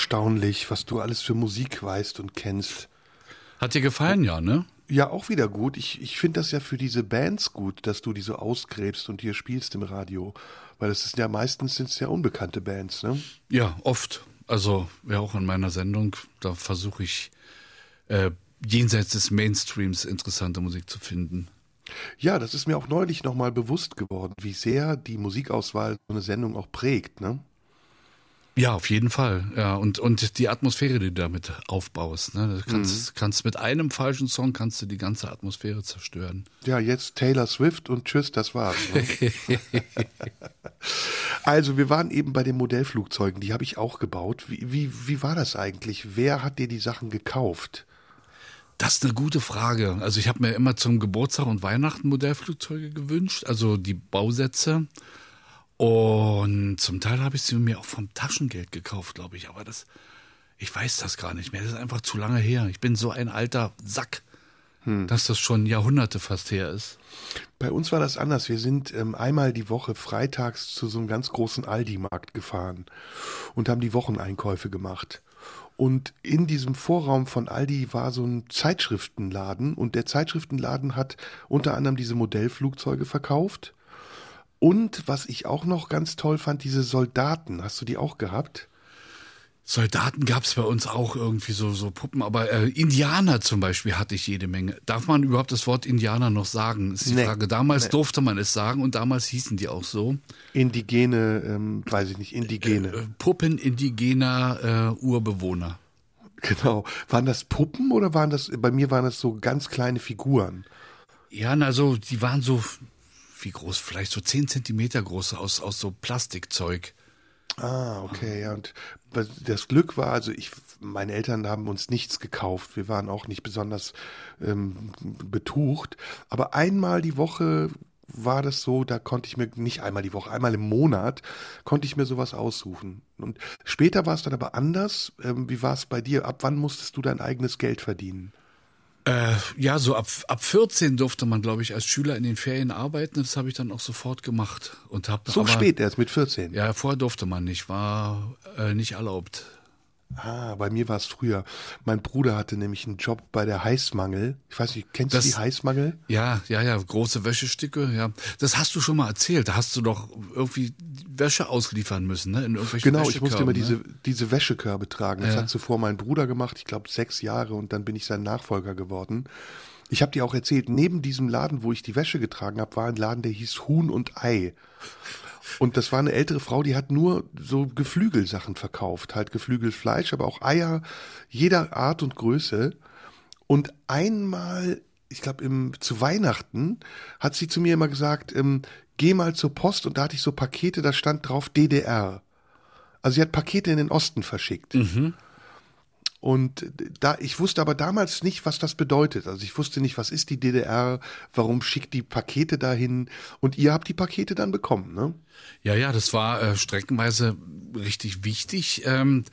Erstaunlich, was du alles für Musik weißt und kennst. Hat dir gefallen, ja, ne? Ja, auch wieder gut. Ich, ich finde das ja für diese Bands gut, dass du die so ausgräbst und hier spielst im Radio. Weil das ist ja meistens sind's ja unbekannte Bands, ne? Ja, oft. Also, ja, auch in meiner Sendung, da versuche ich äh, jenseits des Mainstreams interessante Musik zu finden. Ja, das ist mir auch neulich nochmal bewusst geworden, wie sehr die Musikauswahl so eine Sendung auch prägt, ne? Ja, auf jeden Fall. Ja, und, und die Atmosphäre, die du damit aufbaust. Ne? Du kannst, kannst mit einem falschen Song kannst du die ganze Atmosphäre zerstören. Ja, jetzt Taylor Swift und tschüss, das war's. Ne? also, wir waren eben bei den Modellflugzeugen, die habe ich auch gebaut. Wie, wie, wie war das eigentlich? Wer hat dir die Sachen gekauft? Das ist eine gute Frage. Also ich habe mir immer zum Geburtstag und Weihnachten Modellflugzeuge gewünscht, also die Bausätze. Und zum Teil habe ich sie mir auch vom Taschengeld gekauft, glaube ich. Aber das, ich weiß das gar nicht mehr. Das ist einfach zu lange her. Ich bin so ein alter Sack, dass das schon Jahrhunderte fast her ist. Bei uns war das anders. Wir sind ähm, einmal die Woche freitags zu so einem ganz großen Aldi-Markt gefahren und haben die Wocheneinkäufe gemacht. Und in diesem Vorraum von Aldi war so ein Zeitschriftenladen und der Zeitschriftenladen hat unter anderem diese Modellflugzeuge verkauft Und was ich auch noch ganz toll fand, diese Soldaten. Hast du die auch gehabt? Soldaten gab es bei uns auch irgendwie so, so Puppen, aber äh, Indianer zum Beispiel hatte ich jede Menge. Darf man überhaupt das Wort Indianer noch sagen? Ist die Nee. Frage. Damals Nee. durfte man es sagen und damals hießen die auch so. Indigene, ähm, weiß ich nicht, Indigene. Äh, Puppen indigener äh, Urbewohner. Genau. Waren das Puppen oder waren das, bei mir waren das so ganz kleine Figuren? Ja, na so, die waren so, wie groß, vielleicht so 10 Zentimeter groß aus, aus so Plastikzeug. Ah, okay. Und das Glück war, also ich, meine Eltern haben uns nichts gekauft. Wir waren auch nicht besonders ähm, betucht. Aber einmal die Woche war das so, da konnte ich mir, nicht einmal die Woche, einmal im Monat, konnte ich mir sowas aussuchen. Und später war es dann aber anders. Ähm, wie war es bei dir? Ab wann musstest du dein eigenes Geld verdienen? Äh, ja, so ab, ab 14 durfte man, glaube ich, als Schüler in den Ferien arbeiten. Das habe ich dann auch sofort gemacht. Und hab So aber, spät erst, mit 14. Ja, vorher durfte man nicht, war äh, nicht erlaubt. Ah, bei mir war es früher. Mein Bruder hatte nämlich einen Job bei der Heißmangel. Ich weiß nicht, kennst Das- du die Heißmangel? Ja, ja, ja, große Wäschestücke, ja. Das hast du schon mal erzählt. Da hast du doch irgendwie Wäsche ausliefern müssen, ne? In irgendwelchen Genau, ich musste immer Wäschekörben, diese, diese Wäschekörbe tragen. Das Ja. hat zuvor mein Bruder gemacht, ich glaube sechs Jahre und dann bin ich sein Nachfolger geworden. Ich habe dir auch erzählt, neben diesem Laden, wo ich die Wäsche getragen habe, war ein Laden, der hieß Huhn und Ei. Und das war eine ältere Frau, die hat nur so Geflügelsachen verkauft, halt Geflügelfleisch, aber auch Eier jeder Art und Größe. Und einmal, ich glaube, zu Weihnachten hat sie zu mir immer gesagt, ähm, geh mal zur Post und da hatte ich so Pakete, da stand drauf DDR. Also sie hat Pakete in den Osten verschickt. Und da, ich wusste aber damals nicht, was das bedeutet. Also ich wusste nicht, was ist die DDR, warum schickt die Pakete dahin und ihr habt die Pakete dann bekommen, ne? Ja, ja, das war äh, streckenweise richtig wichtig. Ähm,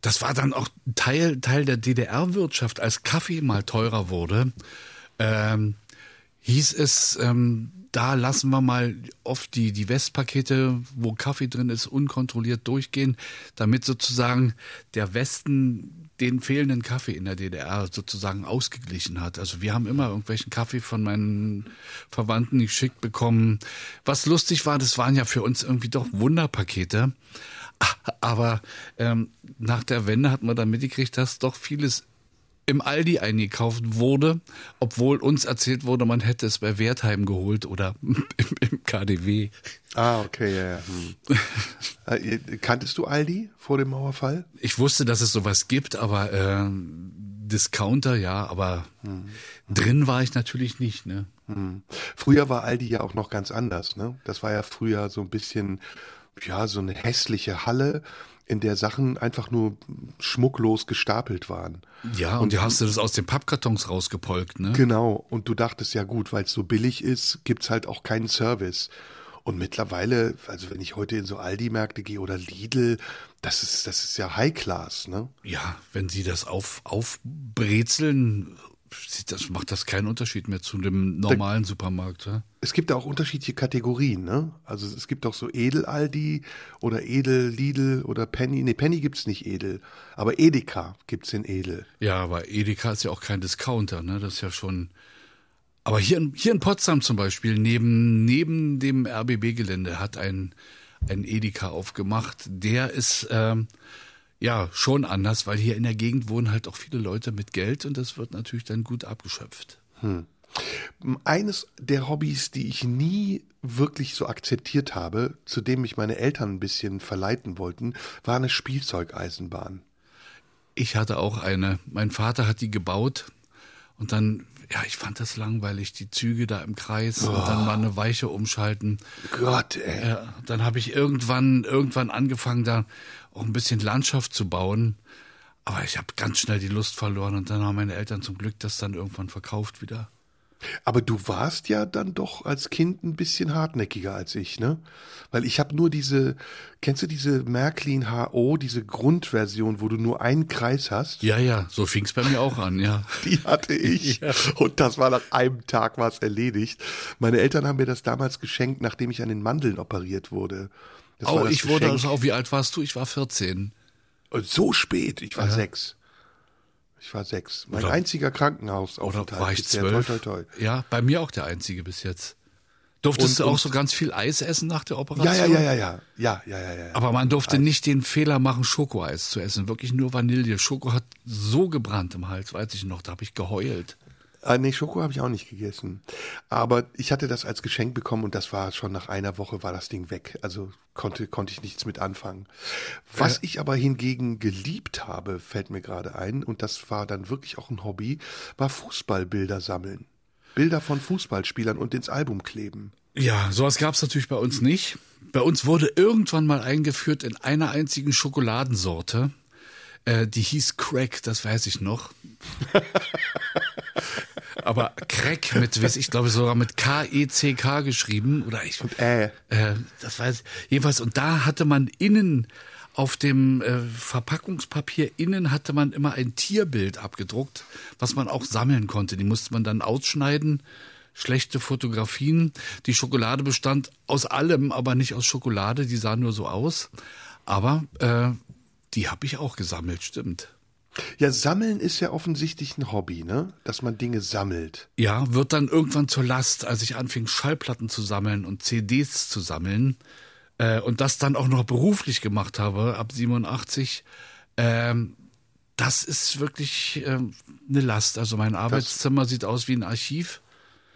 das war dann auch Teil, Teil der DDR-Wirtschaft, als Kaffee mal teurer wurde. Ähm, hieß es, ähm, da lassen wir mal oft die, die Westpakete, wo Kaffee drin ist, unkontrolliert durchgehen, damit sozusagen der Westen den fehlenden Kaffee in der DDR sozusagen ausgeglichen hat. Also wir haben immer irgendwelchen Kaffee von meinen Verwandten geschickt bekommen. Was lustig war, das waren ja für uns irgendwie doch Wunderpakete. Aber ähm, nach der Wende hat man dann mitgekriegt, dass doch vieles im Aldi eingekauft wurde, obwohl uns erzählt wurde, man hätte es bei Wertheim geholt oder im, im KDW. Ah, okay, ja, ja. Hm. Äh, Kanntest du Aldi vor dem Mauerfall? Ich wusste, dass es sowas gibt, aber äh, Discounter, ja, aber drin war ich natürlich nicht. Ne? Früher war Aldi ja auch noch ganz anders, ne? Das war ja früher so ein bisschen, ja, so eine hässliche Halle, in der Sachen einfach nur schmucklos gestapelt waren. Ja, und du hast du das aus den Pappkartons rausgepolkt, ne? Genau, und du dachtest ja gut, weil es so billig ist, gibt's halt auch keinen Service. Und mittlerweile, also wenn ich heute in so Aldi-Märkte gehe oder Lidl, das ist, das ist ja High Class, ne? Ja, wenn sie das auf, aufbrezeln, das, macht das keinen Unterschied mehr zu dem normalen Supermarkt. Ja? Es gibt ja auch unterschiedliche Kategorien, ne? Also es gibt auch so Edel-Aldi oder Edel-Lidl oder Penny. Nee, Penny gibt's nicht Edel, aber Edeka gibt's in Edel. Ja, aber Edeka ist ja auch kein Discounter, ne? Das ist ja schon. Aber hier in, hier in Potsdam zum Beispiel, neben, neben dem RBB-Gelände, hat ein, ein Edeka aufgemacht. Der ist ähm, ja schon anders, weil hier in der Gegend wohnen halt auch viele Leute mit Geld und das wird natürlich dann gut abgeschöpft. Eines der Hobbys, die ich nie wirklich so akzeptiert habe, zu dem mich meine Eltern ein bisschen verleiten wollten, war eine Spielzeugeisenbahn. Ich hatte auch eine. Mein Vater hat die gebaut und dann, ja, ich fand das langweilig, die Züge da im Kreis und dann mal eine Weiche umschalten. Gott, ey. Ja, dann habe ich irgendwann, irgendwann angefangen, da auch ein bisschen Landschaft zu bauen. Aber ich habe ganz schnell die Lust verloren und dann haben meine Eltern zum Glück das dann irgendwann verkauft wieder. Aber du warst ja dann doch als Kind ein bisschen hartnäckiger als ich, ne? Weil ich habe nur diese, kennst du diese Märklin HO, diese Grundversion, wo du nur einen Kreis hast? Ja, ja, so fing's bei mir auch an, ja. Die hatte ich. Und das war nach einem Tag war es erledigt. Meine Eltern haben mir das damals geschenkt, nachdem ich an den Mandeln operiert wurde. Das Oh, ich wurde Geschenk. also auch, wie alt warst du? Ich war 14. Und so spät. Ich war sechs. Ich war sechs. Mein Oder- einziger Oder Krankenhausaufenthalt. war ich bisher. zwölf? Toi, toi, toi. Ja, bei mir auch der einzige bis jetzt. Durftest Und- du auch so ganz viel Eis essen nach der Operation? ja, ja, ja, ja, ja, ja, ja, ja. Aber man durfte nicht den Fehler machen, Schokoeis zu essen. Wirklich nur Vanille. Schoko hat so gebrannt im Hals, weiß ich noch. Da habe ich geheult. Ah, nee, Schoko habe ich auch nicht gegessen. Aber ich hatte das als Geschenk bekommen und das war schon nach einer Woche war das Ding weg. Also konnte, konnte ich nichts mit anfangen. Was ich aber hingegen geliebt habe, fällt mir gerade ein, und das war dann wirklich auch ein Hobby, war Fußballbilder sammeln. Bilder von Fußballspielern und ins Album kleben. Ja, sowas gab es natürlich bei uns nicht. Bei uns wurde irgendwann mal eingeführt in einer einzigen Schokoladensorte. Äh, die hieß Crack, das weiß ich noch. Aber Crack mit, weiß ich glaube sogar mit K-E-C-K geschrieben. Oder ich, Äh, Äh, das weiß ich. Jedenfalls, und da hatte man innen auf dem äh, Verpackungspapier innen hatte man immer ein Tierbild abgedruckt, was man auch sammeln konnte. Die musste man dann ausschneiden. Schlechte Fotografien. Die Schokolade bestand aus allem, aber nicht aus Schokolade. Die sah nur so aus. Aber äh, die habe ich auch gesammelt, stimmt. ja, sammeln ist ja offensichtlich ein Hobby, ne? Dass man Dinge sammelt. Ja, wird dann irgendwann zur Last, als ich anfing, Schallplatten zu sammeln und CDs zu sammeln äh, und das dann auch noch beruflich gemacht habe, ab 87. Ähm, das ist wirklich ähm, eine Last. Also mein Arbeitszimmer sieht aus wie ein Archiv.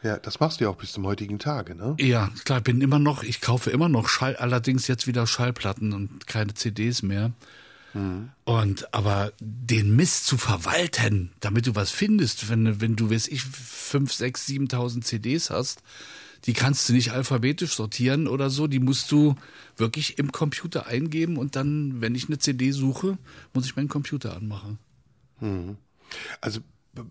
Ja, das machst du ja auch bis zum heutigen Tage, ne? Ja, klar, bin immer noch, ich kaufe immer noch Schall, allerdings jetzt wieder Schallplatten und keine CDs mehr. Und aber den Mist zu verwalten, damit du was findest, wenn, wenn du, weiß ich, fünf, sechs, 7.000 CDs hast, die kannst du nicht alphabetisch sortieren oder so, die musst du wirklich im Computer eingeben und dann, wenn ich eine CD suche, muss ich meinen Computer anmachen. Also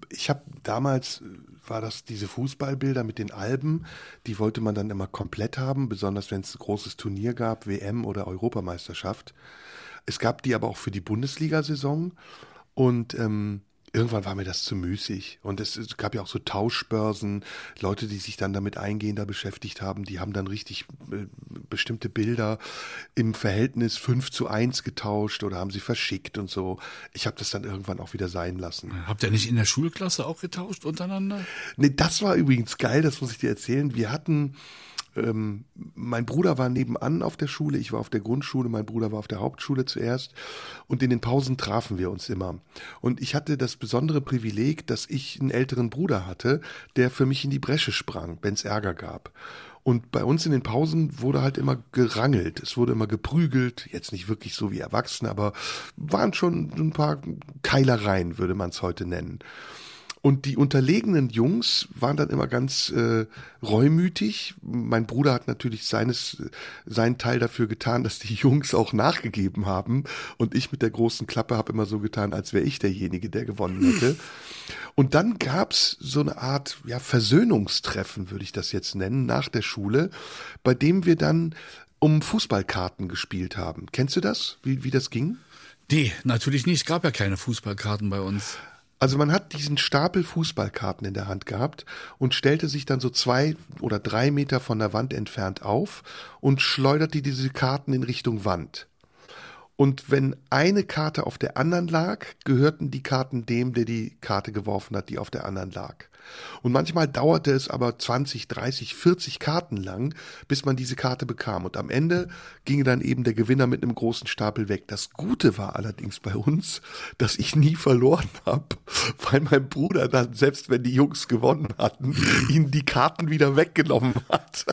ich habe damals äh, war das diese Fußballbilder mit den Alben, die wollte man dann immer komplett haben, besonders wenn es ein großes Turnier gab, WM oder Europameisterschaft. Es gab die aber auch für die Bundesliga-Saison und ähm, irgendwann war mir das zu müßig. Und es, es gab ja auch so Tauschbörsen, Leute, die sich dann damit eingehender beschäftigt haben, die haben dann richtig äh, bestimmte Bilder im Verhältnis 5 zu 1 getauscht oder haben sie verschickt und so. Ich habe das dann irgendwann auch wieder sein lassen. Habt ihr nicht in der Schulklasse auch getauscht untereinander? Nee, das war übrigens geil, das muss ich dir erzählen. Wir hatten, ähm, mein Bruder war nebenan auf der Schule, ich war auf der Grundschule, mein Bruder war auf der Hauptschule zuerst und in den Pausen trafen wir uns immer. Und ich hatte das besondere Privileg, dass ich einen älteren Bruder hatte, der für mich in die Bresche sprang, wenn es Ärger gab. Und bei uns in den Pausen wurde halt immer gerangelt, es wurde immer geprügelt, jetzt nicht wirklich so wie Erwachsene, aber waren schon ein paar Keilereien, würde man es heute nennen. Und die unterlegenen Jungs waren dann immer ganz äh, reumütig. Mein Bruder hat natürlich seines, seinen Teil dafür getan, dass die Jungs auch nachgegeben haben. Und ich mit der großen Klappe habe immer so getan, als wäre ich derjenige, der gewonnen hätte. Und dann gab's so eine Art ja, Versöhnungstreffen, würde ich das jetzt nennen, nach der Schule, bei dem wir dann um Fußballkarten gespielt haben. Kennst du das, wie, wie das ging? Nee, natürlich nicht. Es gab ja keine Fußballkarten bei uns. Also man hat diesen Stapel Fußballkarten in der Hand gehabt und stellte sich dann so zwei oder drei Meter von der Wand entfernt auf und schleuderte diese Karten in Richtung Wand. Und wenn eine Karte auf der anderen lag, gehörten die Karten dem, der die Karte geworfen hat, die auf der anderen lag. Und manchmal dauerte es aber 20, 30, 40 Karten lang, bis man diese Karte bekam. Und am Ende ging dann eben der Gewinner mit einem großen Stapel weg. Das Gute war allerdings bei uns, dass ich nie verloren habe, weil mein Bruder dann, selbst wenn die Jungs gewonnen hatten, ihnen die Karten wieder weggenommen hat.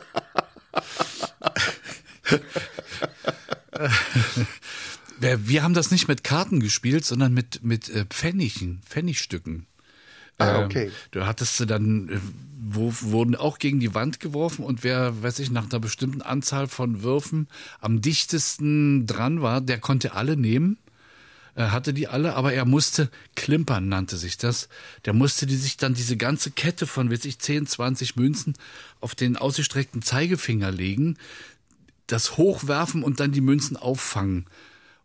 Wir, wir haben das nicht mit Karten gespielt, sondern mit, mit äh, Pfennigen, Pfennigstücken. Ah, Ähm, okay. Da hattest du dann, äh, wo, wurden auch gegen die Wand geworfen und wer, weiß ich, nach einer bestimmten Anzahl von Würfen am dichtesten dran war, der konnte alle nehmen. Er hatte die alle, aber er musste klimpern, nannte sich das. Der musste die sich dann diese ganze Kette von, weiß ich, 10, 20 Münzen auf den ausgestreckten Zeigefinger legen, das hochwerfen und dann die Münzen auffangen.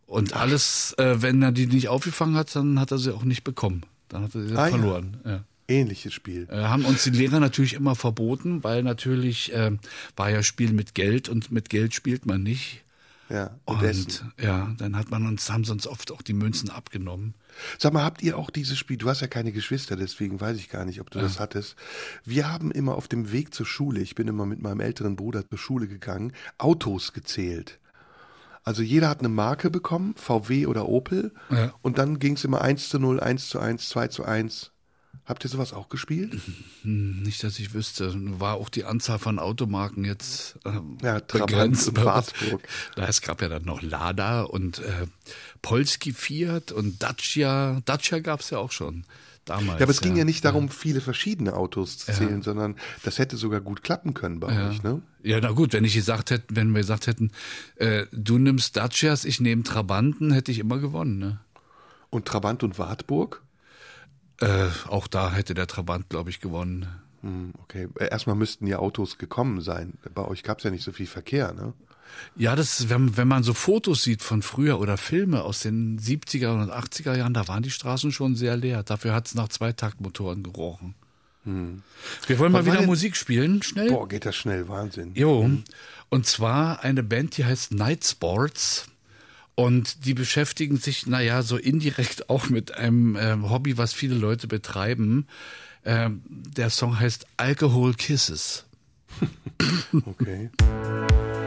Und alles, äh, wenn er die nicht aufgefangen hat, dann hat er sie auch nicht bekommen. Dann hat er sie Ah, ja. verloren. Ja. Ähnliches Spiel. Äh, haben uns die Lehrer natürlich immer verboten, weil natürlich äh, war ja Spiel mit Geld und mit Geld spielt man nicht. Ja, und Und, ja, dann hat man uns, haben sie uns oft auch die Münzen abgenommen. Sag mal, habt ihr auch dieses Spiel? Du hast ja keine Geschwister, deswegen weiß ich gar nicht, ob du das hattest. Wir haben immer auf dem Weg zur Schule, ich bin immer mit meinem älteren Bruder zur Schule gegangen, Autos gezählt. Also jeder hat eine Marke bekommen, VW oder Opel, Ja. und dann ging es immer 1 zu 0, 1 zu 1, 2 zu 1. Habt ihr sowas auch gespielt? Hm, Nicht, dass ich wüsste. War auch die Anzahl von Automarken jetzt ähm, Ja, begrenzt. und Wartburg. Da, es gab ja dann noch Lada und äh, Polski Fiat und Dacia. Dacia gab es ja auch schon damals. Ja, aber es ging ja nicht darum, viele verschiedene Autos zu zählen, sondern das hätte sogar gut klappen können bei Ja. euch, ne? Ja, na gut, wenn ich gesagt hätte, wenn wir gesagt hätten, äh, du nimmst Dacias, ich nehme Trabanten, hätte ich immer gewonnen. Ne? Und Trabant und Wartburg? Äh, auch da hätte der Trabant, glaube ich, gewonnen. Hm, okay. Äh, Erstmal müssten ja Autos gekommen sein. Bei euch gab es ja nicht so viel Verkehr, ne? Ja, das, wenn, wenn man so Fotos sieht von früher oder Filme aus den 70er und 80er Jahren, da waren die Straßen schon sehr leer. Dafür hat es nach Zweitaktmotoren gerochen. Wir wollen mal Wann war wieder Musik spielen, schnell. Boah, geht das schnell, Wahnsinn. Jo. Und zwar eine Band, die heißt Night Sports. Und die beschäftigen sich, naja, so indirekt auch mit einem ähm, Hobby, was viele Leute betreiben. Ähm, der Song heißt Alcohol Kisses. Okay.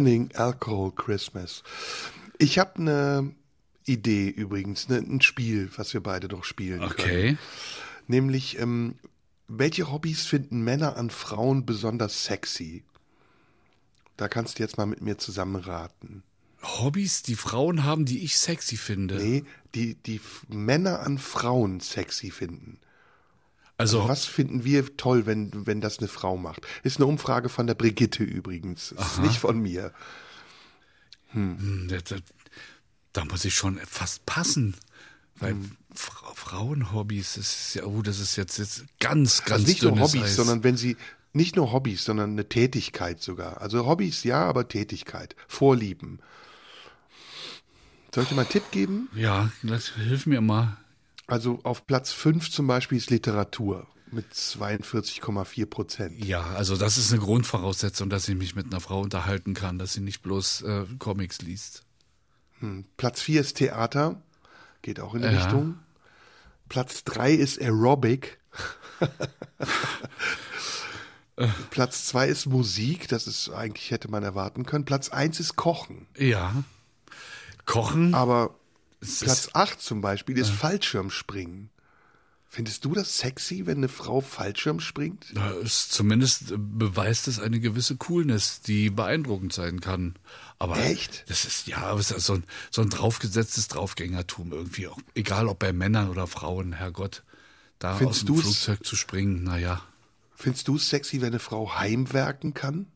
Burning Alcohol Christmas. Ich habe eine Idee übrigens, ne, ein Spiel, was wir beide doch spielen können. Okay. Nämlich, ähm, welche Hobbys finden Männer an Frauen besonders sexy? Da kannst du jetzt mal mit mir zusammen raten. Hobbys, die Frauen haben, die ich sexy finde. Nee, die, die Männer an Frauen sexy finden. Also, Was finden wir toll, wenn, wenn das eine Frau macht? Ist eine Umfrage von der Brigitte übrigens. Ist nicht von mir. hm, da, da, da muss ich schon fast passen. Weil Hm. Fra Frauenhobbys, das ist ja, oh, das ist jetzt, jetzt ganz, ganz Also nicht nur Hobbys, Eis. sondern wenn sie, nicht nur Hobbys, sondern eine Tätigkeit sogar. Also Hobbys ja, aber Tätigkeit. Vorlieben. Soll ich dir mal einen Tipp geben? Ja, das, hilf mir mal. Also auf Platz 5 zum Beispiel ist Literatur mit 42,4 Prozent. Ja, also das ist eine Grundvoraussetzung, dass ich mich mit einer Frau unterhalten kann, dass sie nicht bloß äh, Comics liest. Platz 4 ist Theater, geht auch in die Ja. Richtung. Platz 3 ist Aerobic. Platz 2 ist Musik, das ist eigentlich hätte man erwarten können. Platz 1 ist Kochen. Ja. Kochen? Aber Es Platz ist- 8 zum Beispiel ist Fallschirmspringen. Findest du das sexy, wenn eine Frau Fallschirm springt? Na, es zumindest beweist es eine gewisse Coolness, die beeindruckend sein kann. Aber Echt? Das ist ja, aber ist so ein, so ein draufgesetztes Draufgängertum irgendwie. Auch, egal ob bei Männern oder Frauen, Herrgott. Da Findest aus dem Flugzeug zu springen, naja. Findest du es sexy, wenn eine Frau heimwerken kann?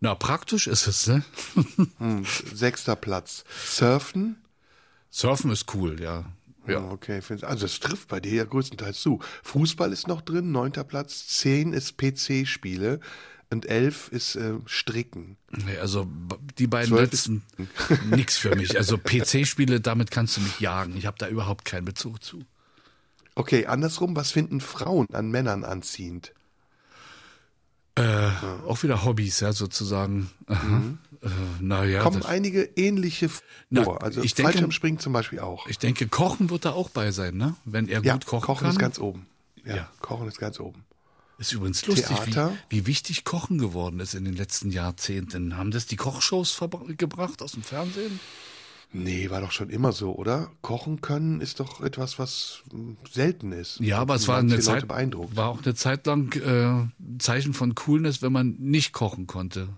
Na, praktisch ist es, ne? Hm, sechster Platz. Surfen? Surfen ist cool, ja. Ja. Okay, also es trifft bei dir ja größtenteils zu. Fußball ist noch drin, neunter Platz. Zehn ist PC-Spiele und elf ist äh, Stricken. Nee, Also die beiden letzten, nix für mich. Also PC-Spiele, damit kannst du mich jagen. Ich habe da überhaupt keinen Bezug zu. Okay, andersrum, was finden Frauen an Männern anziehend? Äh, Auch wieder Hobbys, ja, sozusagen. Aha. Naja, Kommen einige ähnliche vor. Na, also ich denke- Fallschirmspringen zum Beispiel auch. ich denke, Kochen wird da auch bei sein, ne? Wenn er ja, gut kochen, Kochen kann. ist ganz oben. Ja, Ja. Kochen ist ganz oben. Ist übrigens lustig, Theater. wie, wie wichtig Kochen geworden ist in den letzten Jahrzehnten. Haben das die Kochshows gebracht aus dem Fernsehen? Nee, war doch schon immer so, oder? Kochen können ist doch etwas, was mm, selten ist. Ja, aber es war eine Zeit, war auch eine Zeit lang äh, Zeichen von Coolness, wenn man nicht kochen konnte.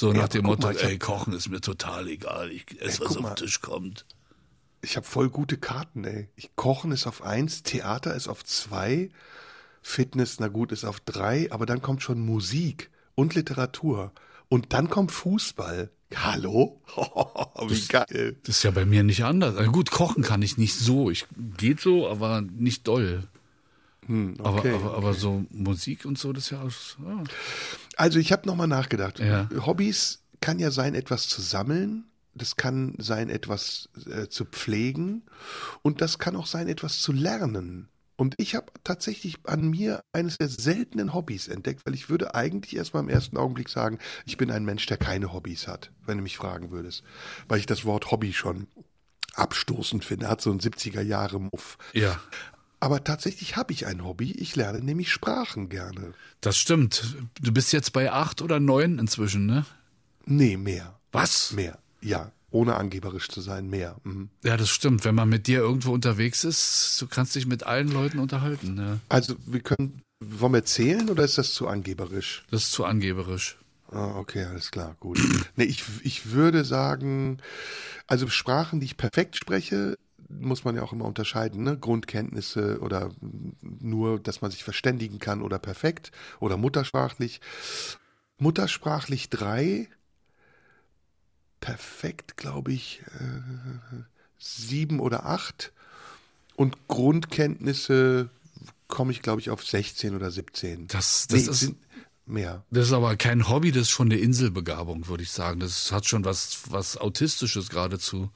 So Ja, nach dem Motto, mal, ich hab- ey, Kochen ist mir total egal, ich esse, Ey, was auf den Tisch kommt. Ich habe voll gute Karten, ey. Ich, Kochen ist auf eins, Theater ist auf zwei, Fitness, na gut, ist auf drei, aber dann kommt schon Musik und Literatur. Und dann kommt Fußball. Hallo? Wie geil. Das ist ja bei mir nicht anders. Also gut, kochen kann ich nicht so. Ich geht so, aber nicht doll. Hm, Aber, okay. aber, aber so Musik und so, das ist ja, aus- ja. Also ich habe nochmal nachgedacht. Ja. Hobbys kann ja sein, etwas zu sammeln. Das kann sein, etwas äh, zu pflegen. Und das kann auch sein, etwas zu lernen. Und ich habe tatsächlich an mir eines der seltenen Hobbys entdeckt, weil ich würde eigentlich erstmal im ersten Augenblick sagen, ich bin ein Mensch, der keine Hobbys hat, wenn du mich fragen würdest. Weil ich das Wort Hobby schon abstoßend finde, hat so einen 70er Jahre Muff. ja. Aber tatsächlich habe ich ein Hobby, ich lerne nämlich Sprachen gerne. Das stimmt. Du bist jetzt bei acht oder neun inzwischen, ne? Nee, mehr. Was? Mehr, ja. Ohne angeberisch zu sein, mehr. Mhm. Ja, das stimmt. Wenn man mit dir irgendwo unterwegs ist, du kannst dich mit allen Leuten unterhalten. Ne? Also, wir können, wollen wir zählen oder ist das zu angeberisch? Das ist zu angeberisch. Ah, okay, alles klar, gut. nee, ich, ich würde sagen, also Sprachen, die ich perfekt spreche, muss man ja auch immer unterscheiden, ne? Grundkenntnisse oder nur, dass man sich verständigen kann oder perfekt oder muttersprachlich. Muttersprachlich drei, perfekt, glaube ich, äh, sieben oder acht. Und Grundkenntnisse komme ich, glaube ich, auf 16 oder 17. Das, das, ist, sind mehr. das ist aber kein Hobby, das ist schon eine Inselbegabung, würde ich sagen. Das hat schon was, was Autistisches geradezu.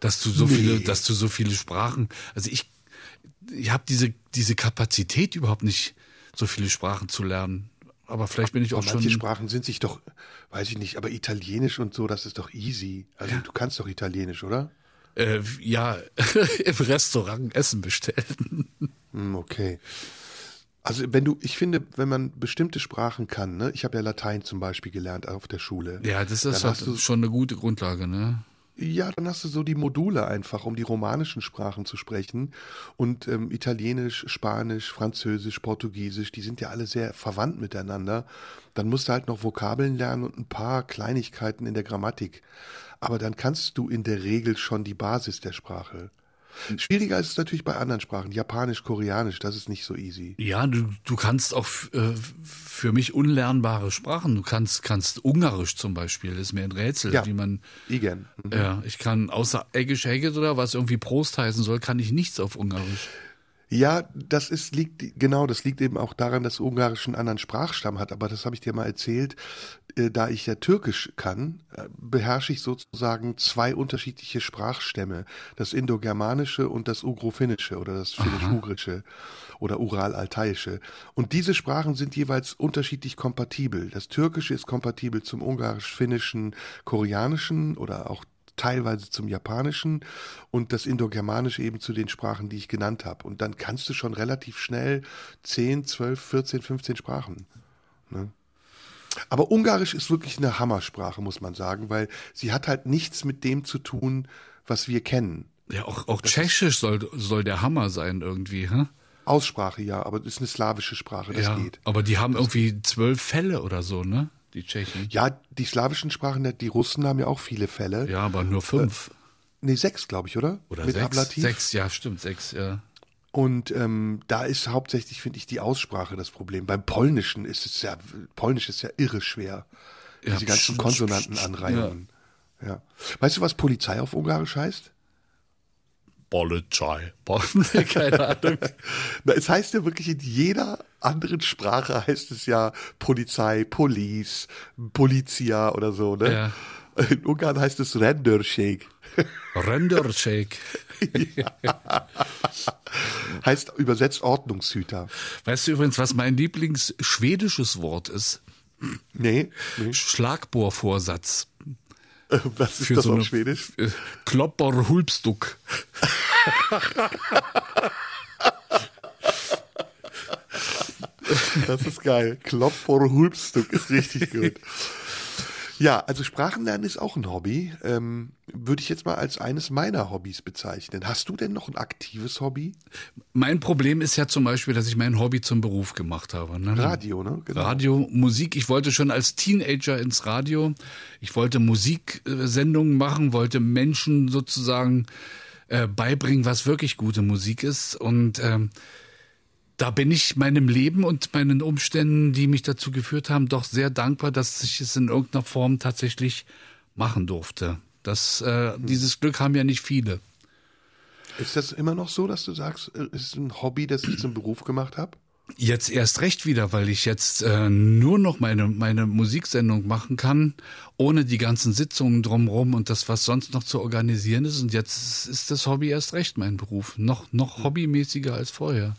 Dass du so Nee. viele, dass du so viele Sprachen. Also ich, ich habe diese, diese Kapazität überhaupt nicht, so viele Sprachen zu lernen. Aber vielleicht bin ich auch Aber schon. manche Sprachen sind sich doch, weiß ich nicht, aber Italienisch und so, das ist doch easy. Also du kannst doch Italienisch, oder? Äh, ja, im Restaurant Essen bestellen. Hm, okay. Also wenn du, ich finde, wenn man bestimmte Sprachen kann, ne, ich habe ja Latein zum Beispiel gelernt auf der Schule. Ja, das ist halt du- schon eine gute Grundlage, ne? Ja, dann hast du so die Module einfach, um die romanischen Sprachen zu sprechen. Und ähm, Italienisch, Spanisch, Französisch, Portugiesisch, die sind ja alle sehr verwandt miteinander. Dann musst du halt noch Vokabeln lernen und ein paar Kleinigkeiten in der Grammatik. Aber dann kannst du in der Regel schon die Basis der Sprache. Schwieriger ist es natürlich bei anderen Sprachen, Japanisch, Koreanisch, das ist nicht so easy. Ja, du, du kannst auch äh, für mich unlernbare Sprachen. Du kannst, kannst Ungarisch zum Beispiel, das ist mir ein Rätsel, Ja. wie man. Igen. Mhm. Ja, ich kann außer Eggisch Egget oder was irgendwie Prost heißen soll, kann ich nichts auf Ungarisch. Ja, das ist, liegt, genau, das liegt eben auch daran, dass Ungarisch einen anderen Sprachstamm hat. Aber das habe ich dir mal erzählt. Äh, Da ich ja Türkisch kann, äh, beherrsche ich sozusagen zwei unterschiedliche Sprachstämme. Das Indogermanische und das Ugrofinnische oder das Finnisch-Ugrische oder Ural-Altaiische. Und diese Sprachen sind jeweils unterschiedlich kompatibel. Das Türkische ist kompatibel zum Ungarisch-Finnischen, Koreanischen oder auch teilweise zum Japanischen und das Indogermanische eben zu den Sprachen, die ich genannt habe. Und dann kannst du schon relativ schnell 10, 12, 14, 15 Sprachen. Ne? Aber Ungarisch ist wirklich eine Hammersprache, muss man sagen, weil sie hat halt nichts mit dem zu tun, was wir kennen. Ja, auch, auch Tschechisch soll, soll der Hammer sein irgendwie, hä? Aussprache ja, aber das ist eine slawische Sprache, das ja, geht. aber die haben irgendwie zwölf Fälle oder so, ne? Die Tschechen. Ja, die slawischen Sprachen, die Russen haben ja auch viele Fälle. Ja, aber nur fünf. Nee, sechs, glaube ich, oder? oder Mit sechs. Ablativ. Sechs, ja, stimmt, sechs, ja. Und ähm, da ist hauptsächlich, finde ich, die Aussprache das Problem. Beim Polnischen ist es ja, Polnisch ist ja irre schwer. Ja, Diese ganzen pst, Konsonantenanreihungen. Ja. Weißt du, was Polizei auf Ungarisch heißt? Polizei. Keine Ahnung. Na, es heißt ja wirklich in jeder anderen Sprache heißt es ja Polizei, Police, Polizia oder so, ne? Ja. In Ungarn heißt es Rendershake. Heißt übersetzt Ordnungshüter. Weißt du übrigens, was mein Lieblingsschwedisches Wort ist? Nee, nee. Schlagbohrvorsatz. Was ist Für das so auf Schwedisch? äh, Klopper Hulpstuck. Das ist geil. Klopper Hulpstück ist richtig gut. Ja, also Sprachenlernen ist auch ein Hobby. Ähm, würde ich jetzt mal als eines meiner Hobbys bezeichnen. Hast du denn noch ein aktives Hobby? Mein Problem ist ja zum Beispiel, dass ich mein Hobby zum Beruf gemacht habe. Ne? Radio, ne? Genau. Radio, Musik. Ich wollte schon als Teenager ins Radio. Ich wollte Musiksendungen machen, wollte Menschen sozusagen äh, beibringen, was wirklich gute Musik ist. Und ähm, da bin ich meinem Leben und meinen Umständen, die mich dazu geführt haben, doch sehr dankbar, dass ich es in irgendeiner Form tatsächlich machen durfte. Das, äh, Dieses Glück haben ja nicht viele. Ist das immer noch so, dass du sagst, äh, es ist ein Hobby, das ich zum Beruf gemacht habe? Jetzt erst recht wieder, weil ich jetzt äh, nur noch meine, meine Musiksendung machen kann, ohne die ganzen Sitzungen drumherum und das, was sonst noch zu organisieren ist. Und jetzt ist das Hobby erst recht mein Beruf. Noch, noch hobbymäßiger als vorher.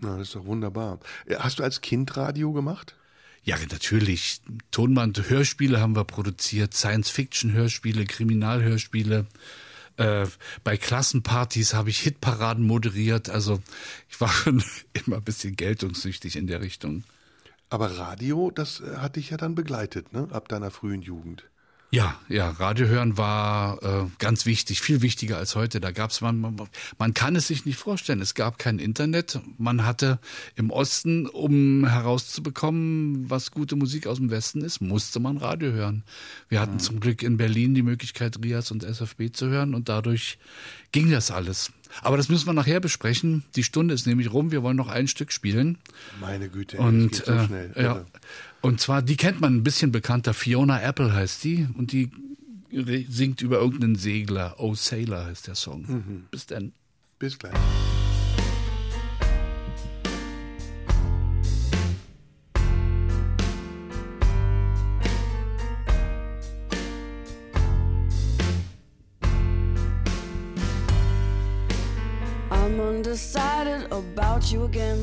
Na, das ist doch wunderbar. Äh, Hast du als Kind Radio gemacht? Ja, natürlich. Tonband, Hörspiele haben wir produziert, Science-Fiction-Hörspiele, Kriminalhörspiele. Äh, bei Klassenpartys habe ich Hitparaden moderiert. Also ich war schon immer ein bisschen geltungssüchtig in der Richtung. Aber Radio, das äh, hat dich ja dann begleitet, ne? Ab deiner frühen Jugend. Ja, ja, Radio hören war äh, ganz wichtig, viel wichtiger als heute. Da gab's man, man, man kann es sich nicht vorstellen. Es gab kein Internet. Man hatte im Osten, um herauszubekommen, was gute Musik aus dem Westen ist, musste man Radio hören. Wir hatten zum Glück in Berlin die Möglichkeit, Rias und SFB zu hören und dadurch ging das alles. Aber das müssen wir nachher besprechen. Die Stunde ist nämlich rum. Wir wollen noch ein Stück spielen. Meine Güte, Und, das geht so äh, schnell. ja. Und zwar, die kennt man ein bisschen bekannter. Fiona Apple heißt die. Und die singt über irgendeinen Segler. Oh Sailor heißt der Song. Mhm. Bis dann. Bis gleich. I'm undecided about you again.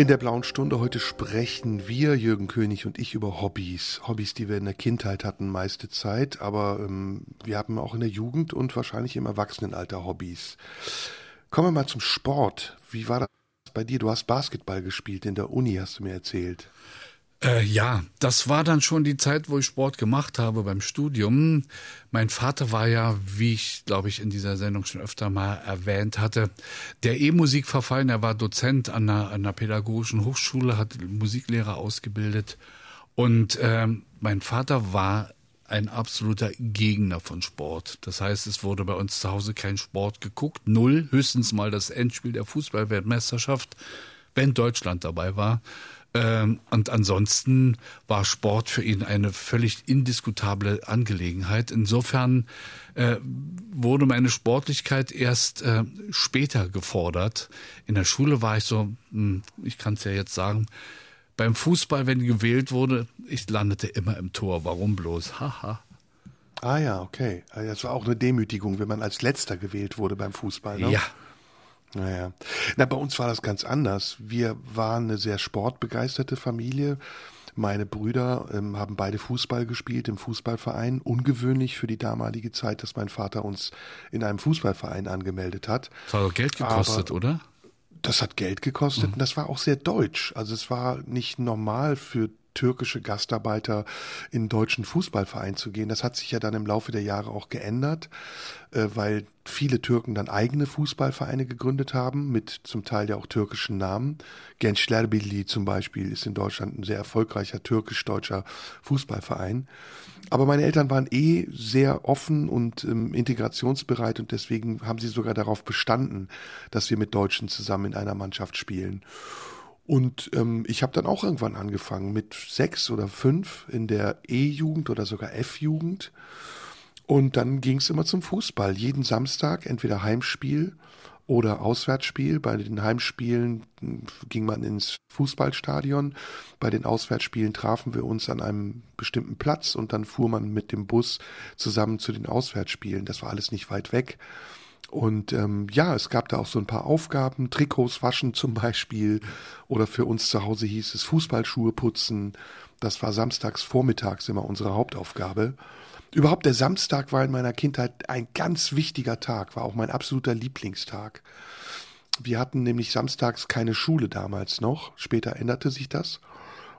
In der blauen Stunde heute sprechen wir, Jürgen König und ich, über Hobbys. Hobbys, die wir in der Kindheit hatten, meiste Zeit, aber ähm, wir haben auch in der Jugend und wahrscheinlich im Erwachsenenalter Hobbys. Kommen wir mal zum Sport. Wie war das bei dir? Du hast Basketball gespielt in der Uni, hast du mir erzählt. Äh, ja, das war dann schon die Zeit, wo ich Sport gemacht habe beim Studium. Mein Vater war ja, wie ich glaube ich in dieser Sendung schon öfter mal erwähnt hatte, der E-Musik verfallen. Er war Dozent an einer, an einer pädagogischen Hochschule, hat Musiklehrer ausgebildet. Und ähm, mein Vater war ein absoluter Gegner von Sport. Das heißt, es wurde bei uns zu Hause kein Sport geguckt. Null, höchstens mal das Endspiel der Fußballweltmeisterschaft, wenn Deutschland dabei war. Ähm, und ansonsten war Sport für ihn eine völlig indiskutable Angelegenheit. Insofern äh, wurde meine Sportlichkeit erst äh, später gefordert. In der Schule war ich so, hm, ich kann es ja jetzt sagen, beim Fußball, wenn gewählt wurde, ich landete immer im Tor. Warum bloß? Haha. Ah ja, okay. Also Das war auch eine Demütigung, wenn man als Letzter gewählt wurde beim Fußball. Ne? Ja. Naja. Na, bei uns war das ganz anders. Wir waren eine sehr sportbegeisterte Familie. Meine Brüder ähm, haben beide Fußball gespielt im Fußballverein. Ungewöhnlich für die damalige Zeit, dass mein Vater uns in einem Fußballverein angemeldet hat. Das hat doch Geld gekostet, Aber- oder? Das hat Geld gekostet und das war auch sehr deutsch. Also es war nicht normal für türkische Gastarbeiter in deutschen Fußballverein zu gehen. Das hat sich ja dann im Laufe der Jahre auch geändert, äh, weil viele Türken dann eigene Fußballvereine gegründet haben, mit zum Teil ja auch türkischen Namen. Gençler Birliği zum Beispiel ist in Deutschland ein sehr erfolgreicher türkisch-deutscher Fußballverein. Aber meine Eltern waren eh sehr offen und ähm, integrationsbereit und deswegen haben sie sogar darauf bestanden, dass wir mit Deutschen zusammen in einer Mannschaft spielen. Und ähm, ich habe dann auch irgendwann angefangen mit sechs oder fünf in der E-Jugend oder sogar F-Jugend. Und dann ging es immer zum Fußball. Jeden Samstag entweder Heimspiel oder Auswärtsspiel. Bei den Heimspielen mh, ging man ins Fußballstadion. Bei den Auswärtsspielen trafen wir uns an einem bestimmten Platz und dann fuhr man mit dem Bus zusammen zu den Auswärtsspielen. Das war alles nicht weit weg. Und ähm, ja, es gab da auch so ein paar Aufgaben, Trikots waschen zum Beispiel oder für uns zu Hause hieß es Fußballschuhe putzen. Das war samstags vormittags immer unsere Hauptaufgabe. Überhaupt der Samstag war in meiner Kindheit ein ganz wichtiger Tag, war auch mein absoluter Lieblingstag. Wir hatten nämlich samstags keine Schule damals noch, später änderte sich das.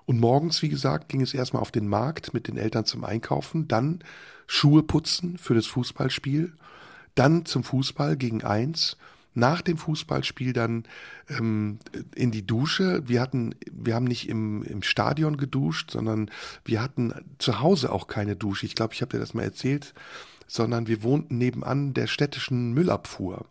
Und morgens, wie gesagt, ging es erstmal auf den Markt mit den Eltern zum Einkaufen, dann Schuhe putzen für das Fußballspiel, dann zum Fußball gegen eins, nach dem Fußballspiel dann ähm, in die Dusche. Wir hatten, wir haben nicht im, im Stadion geduscht, sondern wir hatten zu Hause auch keine Dusche. Ich glaube, ich habe dir das mal erzählt, sondern wir wohnten nebenan der städtischen Müllabfuhr.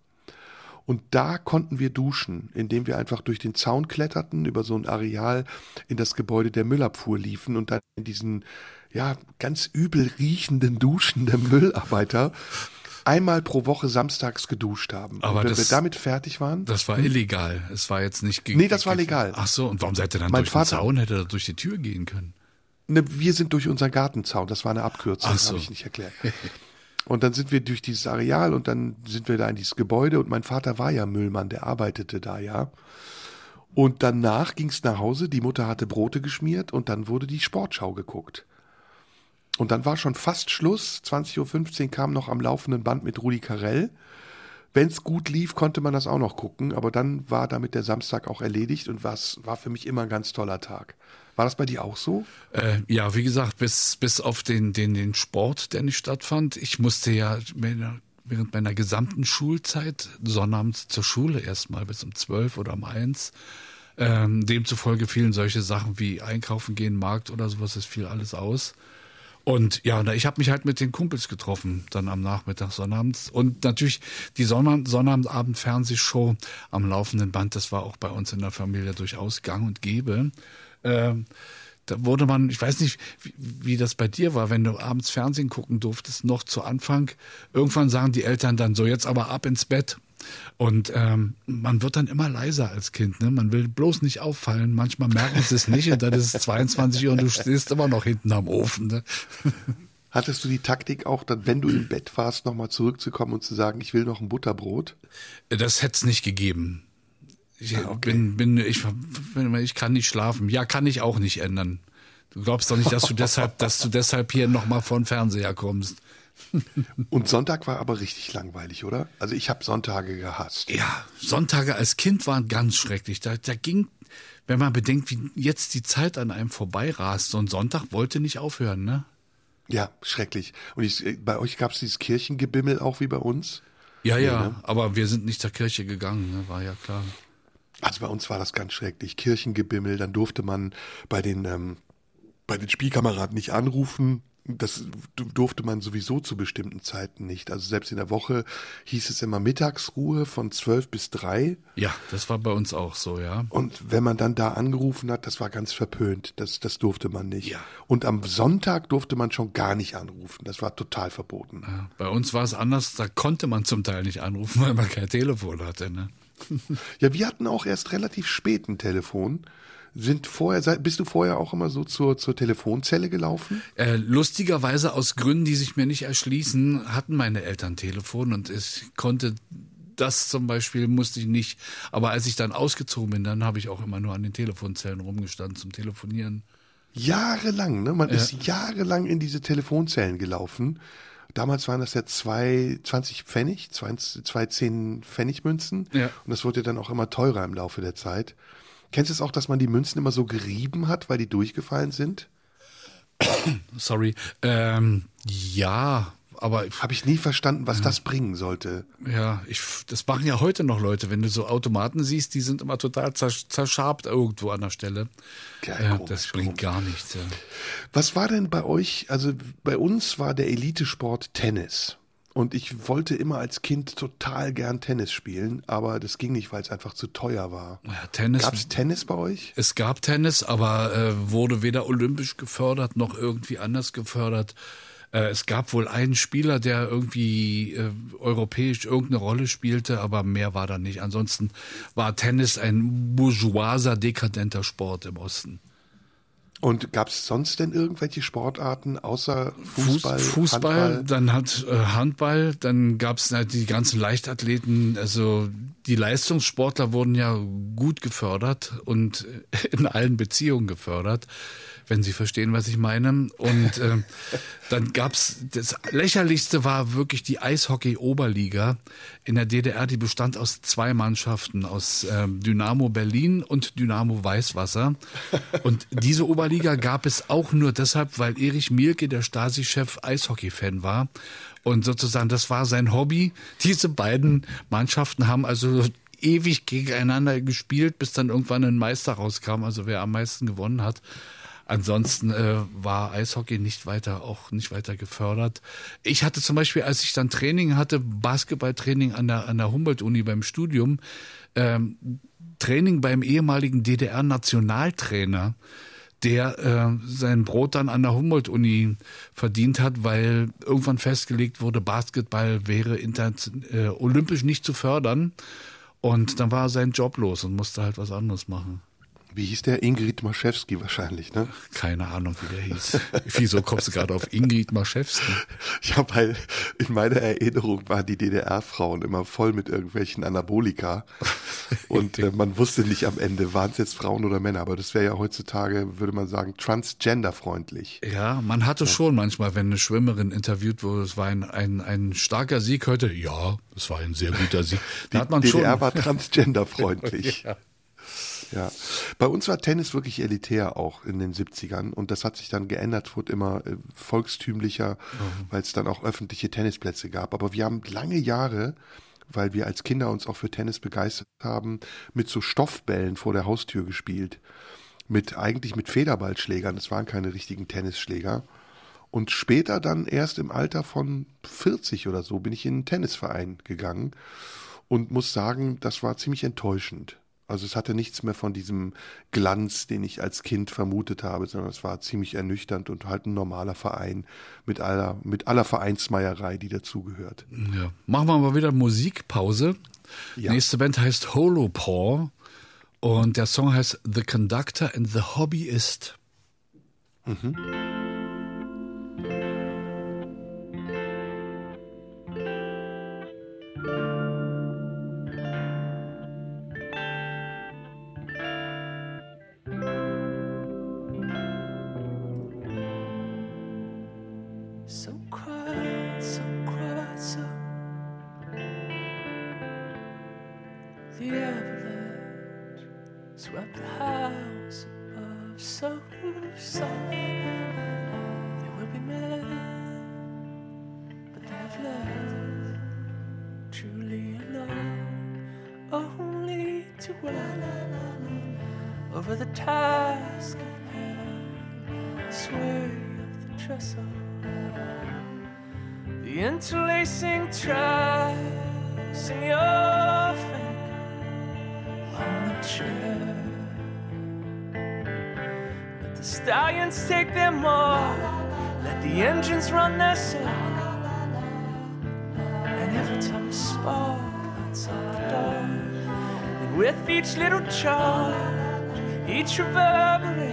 Und da konnten wir duschen, indem wir einfach durch den Zaun kletterten, über so ein Areal in das Gebäude der Müllabfuhr liefen und dann in diesen, ja, ganz übel riechenden Duschen der Müllarbeiter einmal pro Woche samstags geduscht haben. Aber und wenn das- wir damit fertig waren, Das war illegal. Es war jetzt nicht gegen. Nee, das war legal. Ach so, und warum seid ihr dann Mein durch Vater- den Zaun? Hätte er durch die Tür gehen können. Ne, wir sind durch unseren Gartenzaun, das war eine Abkürzung, so. habe ich nicht erklärt. Und dann sind wir durch dieses Areal und dann sind wir da in dieses Gebäude und mein Vater war ja Müllmann, der arbeitete da ja. Und danach ging es nach Hause, die Mutter hatte Brote geschmiert und dann wurde die Sportschau geguckt. Und dann war schon fast Schluss, 20.15 Uhr kam noch am laufenden Band mit Rudi Carell. Wenn es gut lief, konnte man das auch noch gucken, aber dann war damit der Samstag auch erledigt und was war für mich immer ein ganz toller Tag. War das bei dir auch so? Äh, ja, wie gesagt, bis, bis auf den, den, den Sport, der nicht stattfand. Ich musste ja während meiner gesamten Schulzeit sonnabends zur Schule erstmal bis um zwölf oder um eins. Ähm, demzufolge fielen solche Sachen wie einkaufen gehen, Markt oder sowas, das fiel alles aus. Und ja, ich habe mich halt mit den Kumpels getroffen, dann am Nachmittag, sonnabends. Und natürlich die Sonn Sonnabendabend-Fernsehshow am laufenden Band, das war auch bei uns in der Familie durchaus gang und gäbe. Ähm, da wurde man, ich weiß nicht, wie, wie das bei dir war, wenn du abends Fernsehen gucken durftest, noch zu Anfang. Irgendwann sagen die Eltern dann so, jetzt aber ab ins Bett. Und ähm, man wird dann immer leiser als Kind. Ne? Man will bloß nicht auffallen. Manchmal merken sie es nicht und dann ist es 22 Uhr und du stehst immer noch hinten am Ofen. Ne? Hattest du die Taktik auch, dann, wenn du im Bett warst, nochmal zurückzukommen und zu sagen, ich will noch ein Butterbrot? Das hätte es nicht gegeben. Ich, Ah, okay. bin, bin, ich, ich kann nicht schlafen. Ja, kann ich auch nicht ändern. Du glaubst doch nicht, dass du deshalb, dass du deshalb hier nochmal vor den Fernseher kommst. Und Sonntag war aber richtig langweilig, oder? Also ich habe Sonntage gehasst. Ja, Sonntage als Kind waren ganz schrecklich. Da, da ging, wenn man bedenkt, wie jetzt die Zeit an einem vorbeirast, so ein Sonntag wollte nicht aufhören, ne? Ja, schrecklich. Und ich, äh, bei euch gab es dieses Kirchengebimmel auch wie bei uns? Ja, ja, ne? aber wir sind nicht zur Kirche gegangen, ne? war ja klar. Also bei uns war das ganz schrecklich. Kirchengebimmel, dann durfte man bei den, ähm, bei den Spielkameraden nicht anrufen. Das du- durfte man sowieso zu bestimmten Zeiten nicht. Also selbst in der Woche hieß es immer Mittagsruhe von 12 bis 3. Ja, das war bei uns auch so, ja. Und wenn man dann da angerufen hat, das war ganz verpönt. Das, das durfte man nicht. Ja. Und am Sonntag durfte man schon gar nicht anrufen. Das war total verboten. Ja, Bei uns war es anders, da konnte man zum Teil nicht anrufen, weil man kein Telefon hatte, ne? Ja, wir hatten auch erst relativ spät ein Telefon. Sind vorher, bist du vorher auch immer so zur, zur Telefonzelle gelaufen? Äh, lustigerweise aus Gründen, die sich mir nicht erschließen, hatten meine Eltern Telefon und ich konnte das zum Beispiel musste ich nicht. Aber als ich dann ausgezogen bin, dann habe ich auch immer nur an den Telefonzellen rumgestanden zum Telefonieren. Jahrelang, ne? Man ist jahrelang in diese Telefonzellen gelaufen. Damals waren das ja zwei, 20 Pfennig, zwei, zwei 10 Pfennigmünzen. Ja. Und das wurde dann auch immer teurer im Laufe der Zeit. Kennst du es auch, dass man die Münzen immer so gerieben hat, weil die durchgefallen sind? Sorry. Ähm, ja, aber ich- Habe ich nie verstanden, was das bringen sollte. ja, ich, das machen ja heute noch Leute. Wenn du so Automaten siehst, die sind immer total zersch zerschabt irgendwo an der Stelle. Geil, komisch, das bringt komisch. gar nichts. Ja. Was war denn bei euch, also bei uns war der Elitesport Tennis. Und ich wollte immer als Kind total gern Tennis spielen, aber das ging nicht, weil es einfach zu teuer war. Ja, Tennis. Gab es Tennis bei euch? Es gab Tennis, aber äh, wurde weder olympisch gefördert noch irgendwie anders gefördert. Äh, es gab wohl einen Spieler, der irgendwie äh, europäisch irgendeine Rolle spielte, aber mehr war da nicht. Ansonsten war Tennis ein bourgeoiser, dekadenter Sport im Osten. Und gab es sonst denn irgendwelche Sportarten außer Fußball? Fuß, Fußball, Handball? dann hat äh, Handball, dann gab es halt die ganzen Leichtathleten, also die Leistungssportler wurden ja gut gefördert und äh, in allen Beziehungen gefördert, wenn Sie verstehen, was ich meine. Und äh, dann gab's das lächerlichste war wirklich die Eishockey-Oberliga in der DDR, die bestand aus zwei Mannschaften, aus ähm, Dynamo Berlin und Dynamo Weißwasser. Und diese Oberliga gab es auch nur deshalb, weil Erich Mielke, der Stasi-Chef, Eishockey-Fan war. Und sozusagen, das war sein Hobby. Diese beiden Mannschaften haben also ewig gegeneinander gespielt, bis dann irgendwann ein Meister rauskam, also wer am meisten gewonnen hat. Ansonsten äh, war Eishockey nicht weiter, auch nicht weiter gefördert. Ich hatte zum Beispiel, als ich dann Training hatte, Basketballtraining an der, an der Humboldt-Uni beim Studium, ähm, Training beim ehemaligen DDR-Nationaltrainer, der äh, sein Brot dann an der Humboldt-Uni verdient hat, weil irgendwann festgelegt wurde, Basketball wäre äh, olympisch nicht zu fördern. Und dann war sein Job los und musste halt was anderes machen. Wie hieß der? Ingrid Maschewski wahrscheinlich, ne? Keine Ahnung, wie der hieß. Wieso kommst du gerade auf Ingrid Maschewski? Ja, weil in meiner Erinnerung waren die DDR-Frauen immer voll mit irgendwelchen Anabolika. Und äh, man wusste nicht am Ende, waren es jetzt Frauen oder Männer. Aber das wäre ja heutzutage, würde man sagen, transgenderfreundlich. Ja, man hatte schon manchmal, wenn eine Schwimmerin interviewt wurde, es war ein, ein, ein starker Sieg heute. Ja, es war ein sehr guter Sieg. Da hat man DDR schon. war transgenderfreundlich. Ja. Ja, bei uns war Tennis wirklich elitär auch in den 70ern und das hat sich dann geändert, wurde immer äh, volkstümlicher, weil es dann auch öffentliche Tennisplätze gab. Aber wir haben lange Jahre, weil wir als Kinder uns auch für Tennis begeistert haben, mit so Stoffbällen vor der Haustür gespielt. Mit eigentlich mit Federballschlägern, das waren keine richtigen Tennisschläger. Und später dann erst im Alter von 40 oder so bin ich in einen Tennisverein gegangen und muss sagen, das war ziemlich enttäuschend. Also es hatte nichts mehr von diesem Glanz, den ich als Kind vermutet habe, sondern es war ziemlich ernüchternd und halt ein normaler Verein mit aller, mit aller Vereinsmeierei, die dazugehört. Ja. Machen wir mal wieder Musikpause. Ja. Nächste Band heißt Holopaw und der Song heißt The Conductor and the Hobbyist. So the interlacing tracks in your finger on the chair. Let the stallions take their mark. Let the engines run their song. And every time a spark lights up the dark, and with each little charge, each reverberation,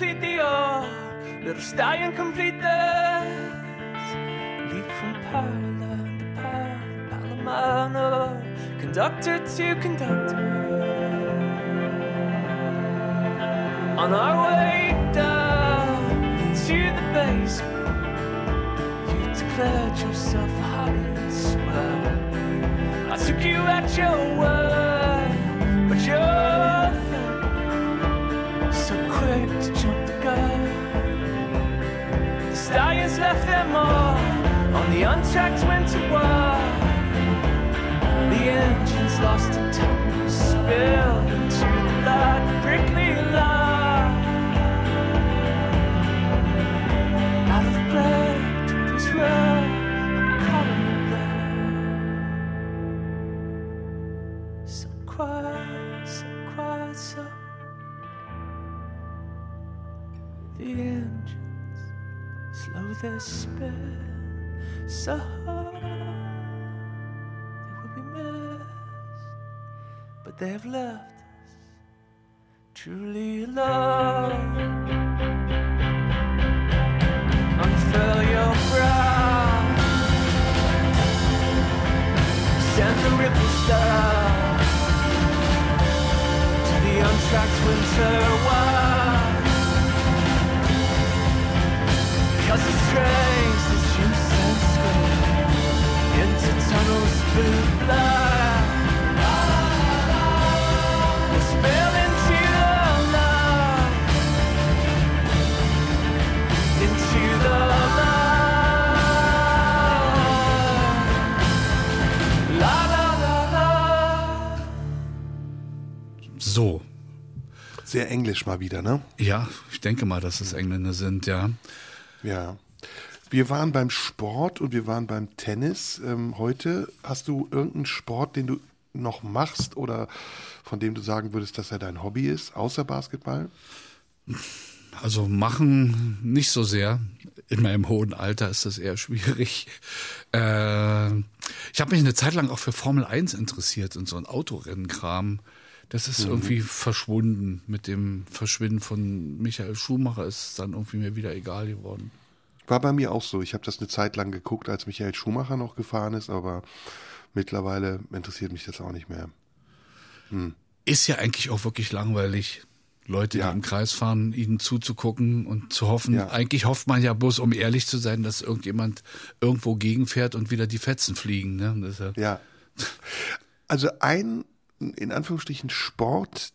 complete the arc. Little stallion, complete this. Lead from Powerland to Power, Palomano. Conductor to conductor. On our way down to the basement. You declared yourself happy and swell. I took you at your word, laugh them off on the untracked winter to. The engine's lost in time, spilled into the blood, prickly light. Spin, so they will be missed, but they have left us truly alone. unfurl your brow. Send the ripples down to the untracked winter wild. So, Sehr englisch mal wieder, ne? ja, ich denke mal, dass es Engländer sind, ja. Ja. Wir waren beim Sport und wir waren beim Tennis. Ähm, heute hast du irgendeinen Sport, den du noch machst oder von dem du sagen würdest, dass er dein Hobby ist, außer Basketball? Also machen nicht so sehr. In meinem hohen Alter ist das eher schwierig. Äh, ich habe mich eine Zeit lang auch für Formel 1 interessiert und so ein Autorennkram. Das ist irgendwie verschwunden. Mit dem Verschwinden von Michael Schumacher ist es dann irgendwie mir wieder egal geworden. War bei mir auch so. Ich habe das eine Zeit lang geguckt, als Michael Schumacher noch gefahren ist, aber mittlerweile interessiert mich das auch nicht mehr. Ist ja eigentlich auch wirklich langweilig. Leute, Ja. die im Kreis fahren, ihnen zuzugucken und zu hoffen. Ja. Eigentlich hofft man ja bloß, um ehrlich zu sein, dass irgendjemand irgendwo gegenfährt und wieder die Fetzen fliegen. Ne? Ja, Ja. Also ein, in Anführungsstrichen, Sport,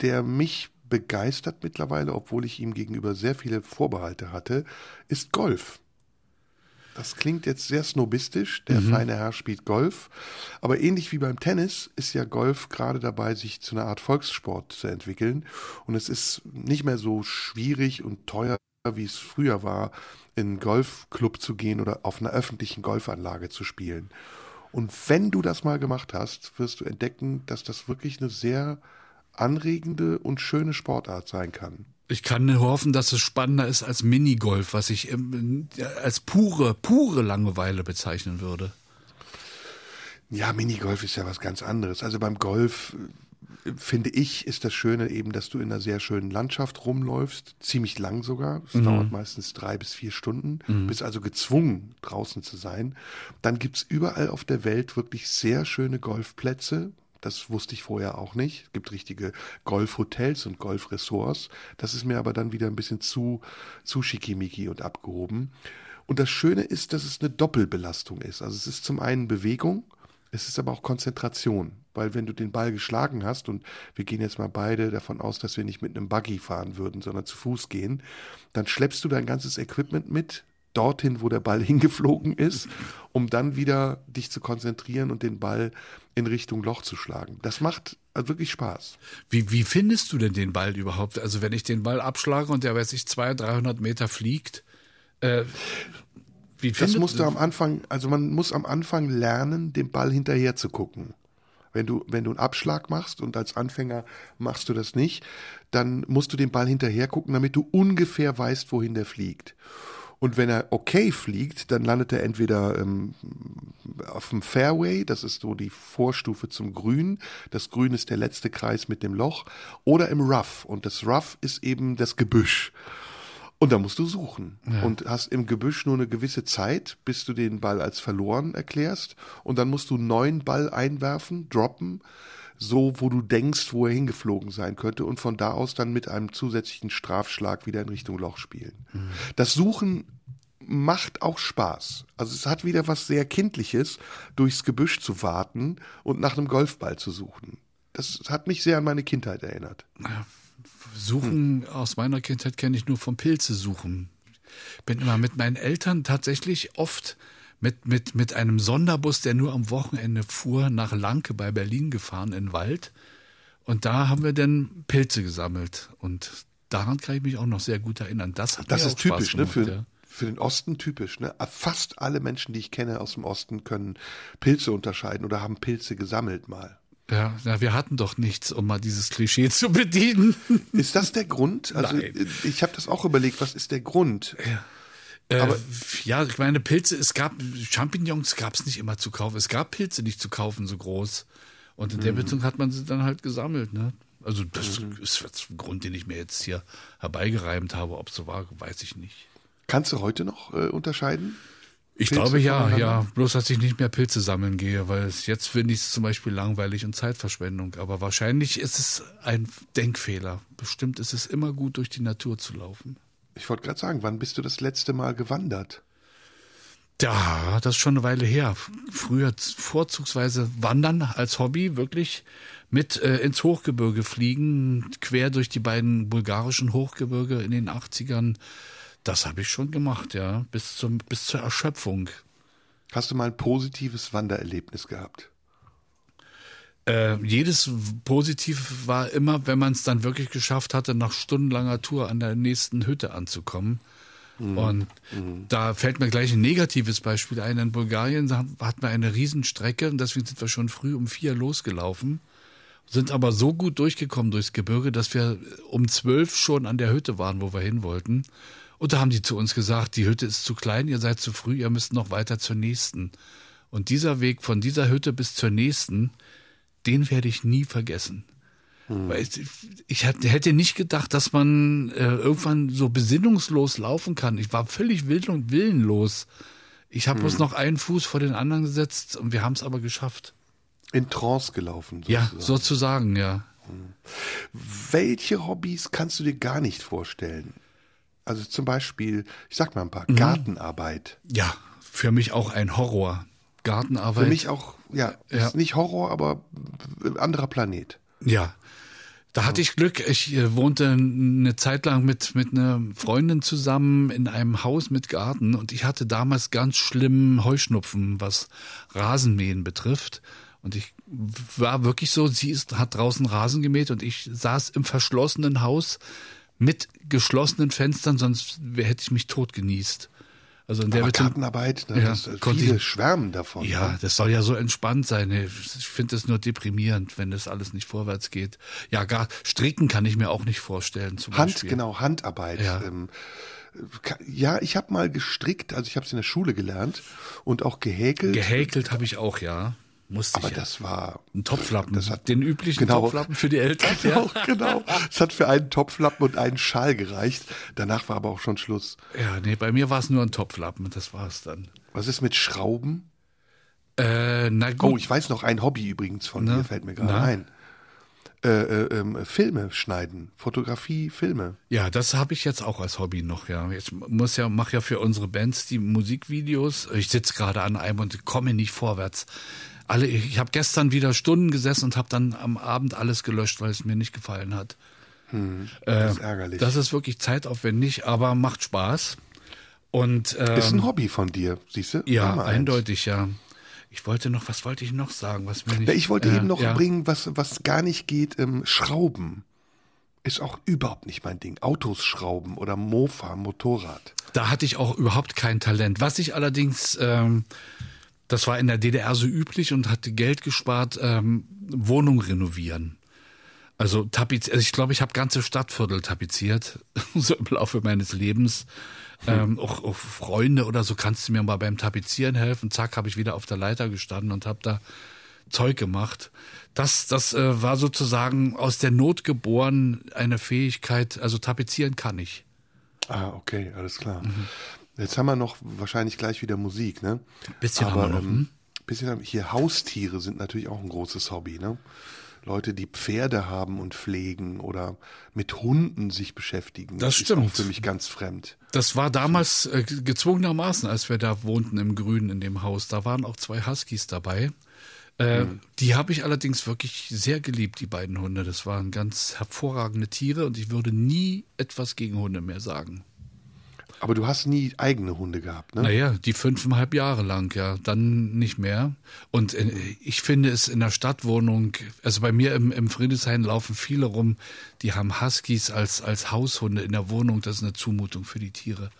der mich begeistert mittlerweile, obwohl ich ihm gegenüber sehr viele Vorbehalte hatte, ist Golf. Das klingt jetzt sehr snobistisch. Der feine Herr spielt Golf. Aber ähnlich wie beim Tennis ist ja Golf gerade dabei, sich zu einer Art Volkssport zu entwickeln. Und es ist nicht mehr so schwierig und teuer, wie es früher war, in einen Golfclub zu gehen oder auf einer öffentlichen Golfanlage zu spielen. Und wenn du das mal gemacht hast, wirst du entdecken, dass das wirklich eine sehr anregende und schöne Sportart sein kann. Ich kann nur hoffen, dass es spannender ist als Minigolf, was ich ähm, als pure, pure Langeweile bezeichnen würde. Ja, Minigolf ist ja was ganz anderes. Also beim Golf äh, finde ich, ist das Schöne eben, dass du in einer sehr schönen Landschaft rumläufst, ziemlich lang sogar. Es dauert meistens drei bis vier Stunden, bist also gezwungen, draußen zu sein. Dann gibt's überall auf der Welt wirklich sehr schöne Golfplätze. Das wusste ich vorher auch nicht. Es gibt richtige Golfhotels und Golfressorts. Das ist mir aber dann wieder ein bisschen zu, zu schickimicki und abgehoben. Und das Schöne ist, dass es eine Doppelbelastung ist. Also es ist zum einen Bewegung, es ist aber auch Konzentration, weil wenn du den Ball geschlagen hast, und wir gehen jetzt mal beide davon aus, dass wir nicht mit einem Buggy fahren würden, sondern zu Fuß gehen, dann schleppst du dein ganzes Equipment mit, dorthin, wo der Ball hingeflogen ist, um dann wieder dich zu konzentrieren und den Ball in Richtung Loch zu schlagen. Das macht also wirklich Spaß. Wie, wie findest du denn den Ball überhaupt? Also wenn ich den Ball abschlage und der, weiß ich, 200, 300 Meter fliegt, äh, wie Das findet- musst du am Anfang, also man muss am Anfang lernen, dem Ball hinterher zu gucken. Wenn du, wenn du einen Abschlag machst und als Anfänger machst du das nicht, dann musst du dem Ball hinterher gucken, damit du ungefähr weißt, wohin der fliegt. Und wenn er okay fliegt, dann landet er entweder ähm, auf dem Fairway, das ist so die Vorstufe zum Grün. Das Grün ist der letzte Kreis mit dem Loch. Oder im Rough. Und das Rough ist eben das Gebüsch. Und da musst du suchen. Und hast im Gebüsch nur eine gewisse Zeit, bis du den Ball als verloren erklärst. Und dann musst du einen neuen Ball einwerfen, droppen, so wo du denkst, wo er hingeflogen sein könnte. Und von da aus dann mit einem zusätzlichen Strafschlag wieder in Richtung Loch spielen. Das Suchen macht auch Spaß. Also es hat wieder was sehr Kindliches, durchs Gebüsch zu warten und nach einem Golfball zu suchen. Das hat mich sehr an meine Kindheit erinnert. Suchen aus meiner Kindheit kenne ich nur vom Pilze suchen. Bin immer mit meinen Eltern tatsächlich oft mit, mit, mit einem Sonderbus, der nur am Wochenende fuhr, nach Lanke bei Berlin gefahren in den Wald. Und da haben wir dann Pilze gesammelt. Und daran kann ich mich auch noch sehr gut erinnern. Das hat Das mir ist auch Spaß typisch, ne? gemacht, Für, ja. für den Osten typisch, ne? Fast alle Menschen, die ich kenne aus dem Osten, können Pilze unterscheiden oder haben Pilze gesammelt mal. Ja, ja, wir hatten doch nichts, um mal dieses Klischee zu bedienen. Ist das der Grund? Also Nein. ich habe das auch überlegt, was ist der Grund? Aber ja, ich meine, Pilze, es gab Champignons gab es nicht immer zu kaufen. Es gab Pilze nicht zu kaufen, so groß. Und in Mhm. der Beziehung hat man sie dann halt gesammelt, ne? Also das ist jetzt ein Grund, den ich mir jetzt hier herbeigereimt habe. Ob es so war, weiß ich nicht. Kannst du heute noch äh, unterscheiden? Ich Pilze glaube ja, ja. Bloß, dass ich nicht mehr Pilze sammeln gehe, weil es, jetzt finde ich es zum Beispiel langweilig und Zeitverschwendung. Aber wahrscheinlich ist es ein Denkfehler. Bestimmt ist es immer gut, durch die Natur zu laufen. Ich wollte gerade sagen, wann bist du das letzte Mal gewandert? Ja, das ist schon eine Weile her. Früher vorzugsweise Wandern als Hobby, wirklich mit äh, ins Hochgebirge fliegen, quer durch die beiden bulgarischen Hochgebirge in den 80ern. Das habe ich schon gemacht, ja, bis, zum, bis zur Erschöpfung. Hast du mal ein positives Wandererlebnis gehabt? Äh, jedes Positiv war immer, wenn man es dann wirklich geschafft hatte, nach stundenlanger Tour an der nächsten Hütte anzukommen. Und da fällt mir gleich ein negatives Beispiel ein. In Bulgarien hatten wir eine Riesenstrecke und deswegen sind wir schon früh um vier losgelaufen, sind aber so gut durchgekommen durchs Gebirge, dass wir um zwölf schon an der Hütte waren, wo wir hin wollten. Und da haben die zu uns gesagt, die Hütte ist zu klein, ihr seid zu früh, ihr müsst noch weiter zur nächsten. Und dieser Weg von dieser Hütte bis zur nächsten, den werde ich nie vergessen. Weil ich, ich hätte nicht gedacht, dass man äh, irgendwann so besinnungslos laufen kann. Ich war völlig wild und willenlos. Ich habe bloß noch einen Fuß vor den anderen gesetzt und wir haben es aber geschafft. In Trance gelaufen. Ja, sozusagen. sozusagen, ja. Welche Hobbys kannst du dir gar nicht vorstellen? Also zum Beispiel, ich sag mal ein Mhm. paar, Gartenarbeit. Ja, für mich auch ein Horror. Gartenarbeit. Für mich auch, ja, Ja. ist nicht Horror, aber anderer Planet. Ja. Da hatte ich Glück. Ich äh, wohnte eine Zeit lang mit, mit einer Freundin zusammen in einem Haus mit Garten und ich hatte damals ganz schlimmen Heuschnupfen, was Rasenmähen betrifft. Und ich war wirklich so, sie ist, hat draußen Rasen gemäht und ich saß im verschlossenen Haus mit geschlossenen Fenstern, sonst hätte ich mich tot genießt. Also in der Aber Gartenarbeit, ne, Ja, das, äh, viele ich- schwärmen davon. ja, ne? das soll ja so entspannt sein. Ich finde es nur deprimierend, wenn das alles nicht vorwärts geht. Ja, gar stricken kann ich mir auch nicht vorstellen. Zum Hand, Beispiel. genau, Handarbeit. Ja. Ähm, ja, ich habe mal gestrickt, also ich habe es in der Schule gelernt und auch gehäkelt. Gehäkelt habe ich auch, ja. Musste aber ich ja. das war Ein Topflappen. Das hat- Den üblichen genau. Topflappen für die Eltern. Genau, genau. Es hat für einen Topflappen und einen Schal gereicht. Danach war aber auch schon Schluss. Ja, nee, bei mir war es nur ein Topflappen. Das war es dann. Was ist mit Schrauben? Äh, na Oh, gut. ich weiß noch ein Hobby übrigens von Na? mir, fällt mir gerade ein. Äh, äh, ähm, Filme schneiden, Fotografie, Filme. Ja, das habe ich jetzt auch als Hobby noch, ja. Ich muss ja, mache ja für unsere Bands die Musikvideos. Ich sitze gerade an einem und komme nicht vorwärts. Alle, ich habe gestern wieder Stunden gesessen und habe dann am Abend alles gelöscht, weil es mir nicht gefallen hat. Das ist ärgerlich. Das ist wirklich zeitaufwendig, aber macht Spaß. Und ähm, ist ein Hobby von dir, siehst du? ja, Nummer eins. eindeutig, ja. Ich wollte noch, was wollte ich noch sagen, was mir nicht. Ich wollte äh, eben noch ja. bringen, was, was gar nicht geht, ähm, Schrauben. Ist auch überhaupt nicht mein Ding. Autos schrauben oder Mofa, Motorrad. Da hatte ich auch überhaupt kein Talent. Was ich allerdings, ähm, das war in der DDR so üblich und hatte Geld gespart, ähm, Wohnung renovieren. Also tapiz also ich glaube, ich habe ganze Stadtviertel tapeziert, so im Laufe meines Lebens. Ähm, auch, auch Freunde oder so, kannst du mir mal beim Tapezieren helfen? Zack, habe ich wieder auf der Leiter gestanden und habe da Zeug gemacht. Das, das äh, war sozusagen aus der Not geboren eine Fähigkeit, also tapezieren kann ich. Ah, okay, alles klar. Mhm. Jetzt haben wir noch wahrscheinlich gleich wieder Musik, ne? Bisschen Aber, haben wir noch, hm? ähm, bisschen haben, hier Haustiere sind natürlich auch ein großes Hobby, ne? Leute, die Pferde haben und pflegen oder mit Hunden sich beschäftigen. Das Ist stimmt. auch für mich ganz fremd. Das war damals äh, gezwungenermaßen, als wir da wohnten im Grünen in dem Haus. Da waren auch zwei Huskies dabei. Äh, Die habe ich allerdings wirklich sehr geliebt, die beiden Hunde. Das waren ganz hervorragende Tiere und ich würde nie etwas gegen Hunde mehr sagen. Aber du hast nie eigene Hunde gehabt, ne? Naja, die fünfeinhalb Jahre lang, ja, dann nicht mehr. Und äh, ich finde es in der Stadtwohnung, also bei mir im, im Friedrichshain laufen viele rum, die haben Huskies als, als Haushunde in der Wohnung. Das ist eine Zumutung für die Tiere.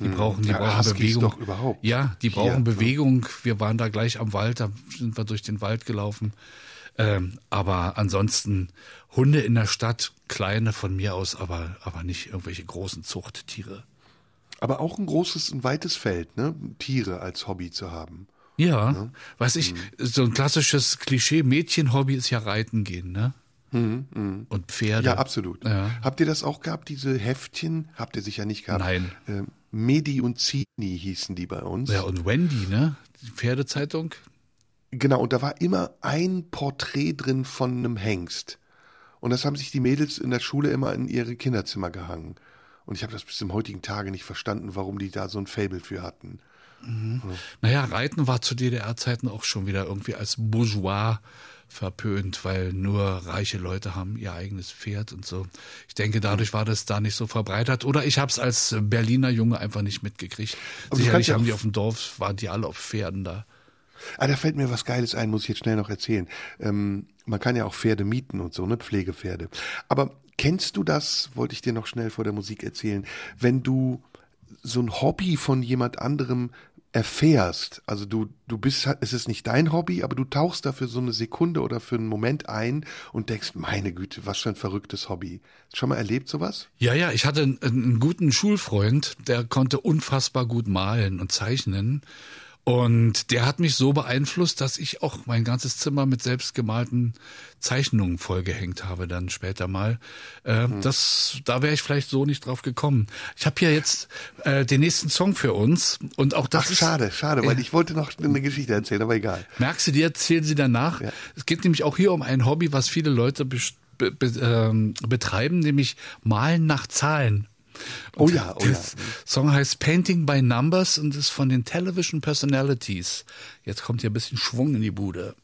Die brauchen, die Hm. Ja, brauchen Huskies Bewegung. doch überhaupt. Ja, die Hier, brauchen ne? Bewegung. Wir waren da gleich am Wald, da sind wir durch den Wald gelaufen. Ähm, aber ansonsten Hunde in der Stadt, kleine von mir aus, aber, aber nicht irgendwelche großen Zuchttiere. Aber auch ein großes, ein weites Feld, ne? Tiere als Hobby zu haben. Ja, weiß ich, Mhm. so ein klassisches Klischee, Mädchenhobby ist ja Reiten gehen, ne? Und Pferde. Mhm, Ja, absolut. Ja. Habt ihr das auch gehabt, diese Heftchen? Habt ihr sicher nicht gehabt? Nein. Ähm, Medi und Zini hießen die bei uns. Ja, und Wendy, ne? Die Pferdezeitung. Genau, und da war immer ein Porträt drin von einem Hengst. Und das haben sich die Mädels in der Schule immer in ihre Kinderzimmer gehangen. Und ich habe das bis zum heutigen Tage nicht verstanden, warum die da so ein Fable für hatten. Naja, Reiten war zu DDR-Zeiten auch schon wieder irgendwie als Bourgeois verpönt, weil nur reiche Leute haben ihr eigenes Pferd und so. Ich denke, dadurch war das da nicht so verbreitert. Oder ich habe es als Berliner Junge einfach nicht mitgekriegt. Aber Sicherlich ja haben die auf dem Dorf, waren die alle auf Pferden da. Ah, da fällt mir was Geiles ein, muss ich jetzt schnell noch erzählen. Ähm, man kann ja auch Pferde mieten und so, ne? Pflegepferde. Aber kennst du das, wollte ich dir noch schnell vor der Musik erzählen, wenn du so ein Hobby von jemand anderem erfährst, also du, du bist, es ist nicht dein Hobby, aber du tauchst dafür so eine Sekunde oder für einen Moment ein und denkst, meine Güte, was für ein verrücktes Hobby. Schon mal erlebt sowas? Ja, ja, ich hatte einen, einen guten Schulfreund, der konnte unfassbar gut malen und zeichnen. Und der hat mich so beeinflusst, dass ich auch mein ganzes Zimmer mit selbstgemalten Zeichnungen vollgehängt habe dann später mal. Äh, Das, da wäre ich vielleicht so nicht drauf gekommen. Ich habe hier jetzt äh, den nächsten Song für uns und auch das Ach, ist schade, schade, weil Ja. ich wollte noch eine Geschichte erzählen, aber egal. Merkst du dir, erzählen sie danach. Ja. Es geht nämlich auch hier um ein Hobby, was viele Leute be, be, ähm, betreiben, nämlich Malen nach Zahlen. Oh ja, oh der ja. Song heißt Painting by Numbers und ist von den Television Personalities. Jetzt kommt hier ein bisschen Schwung in die Bude.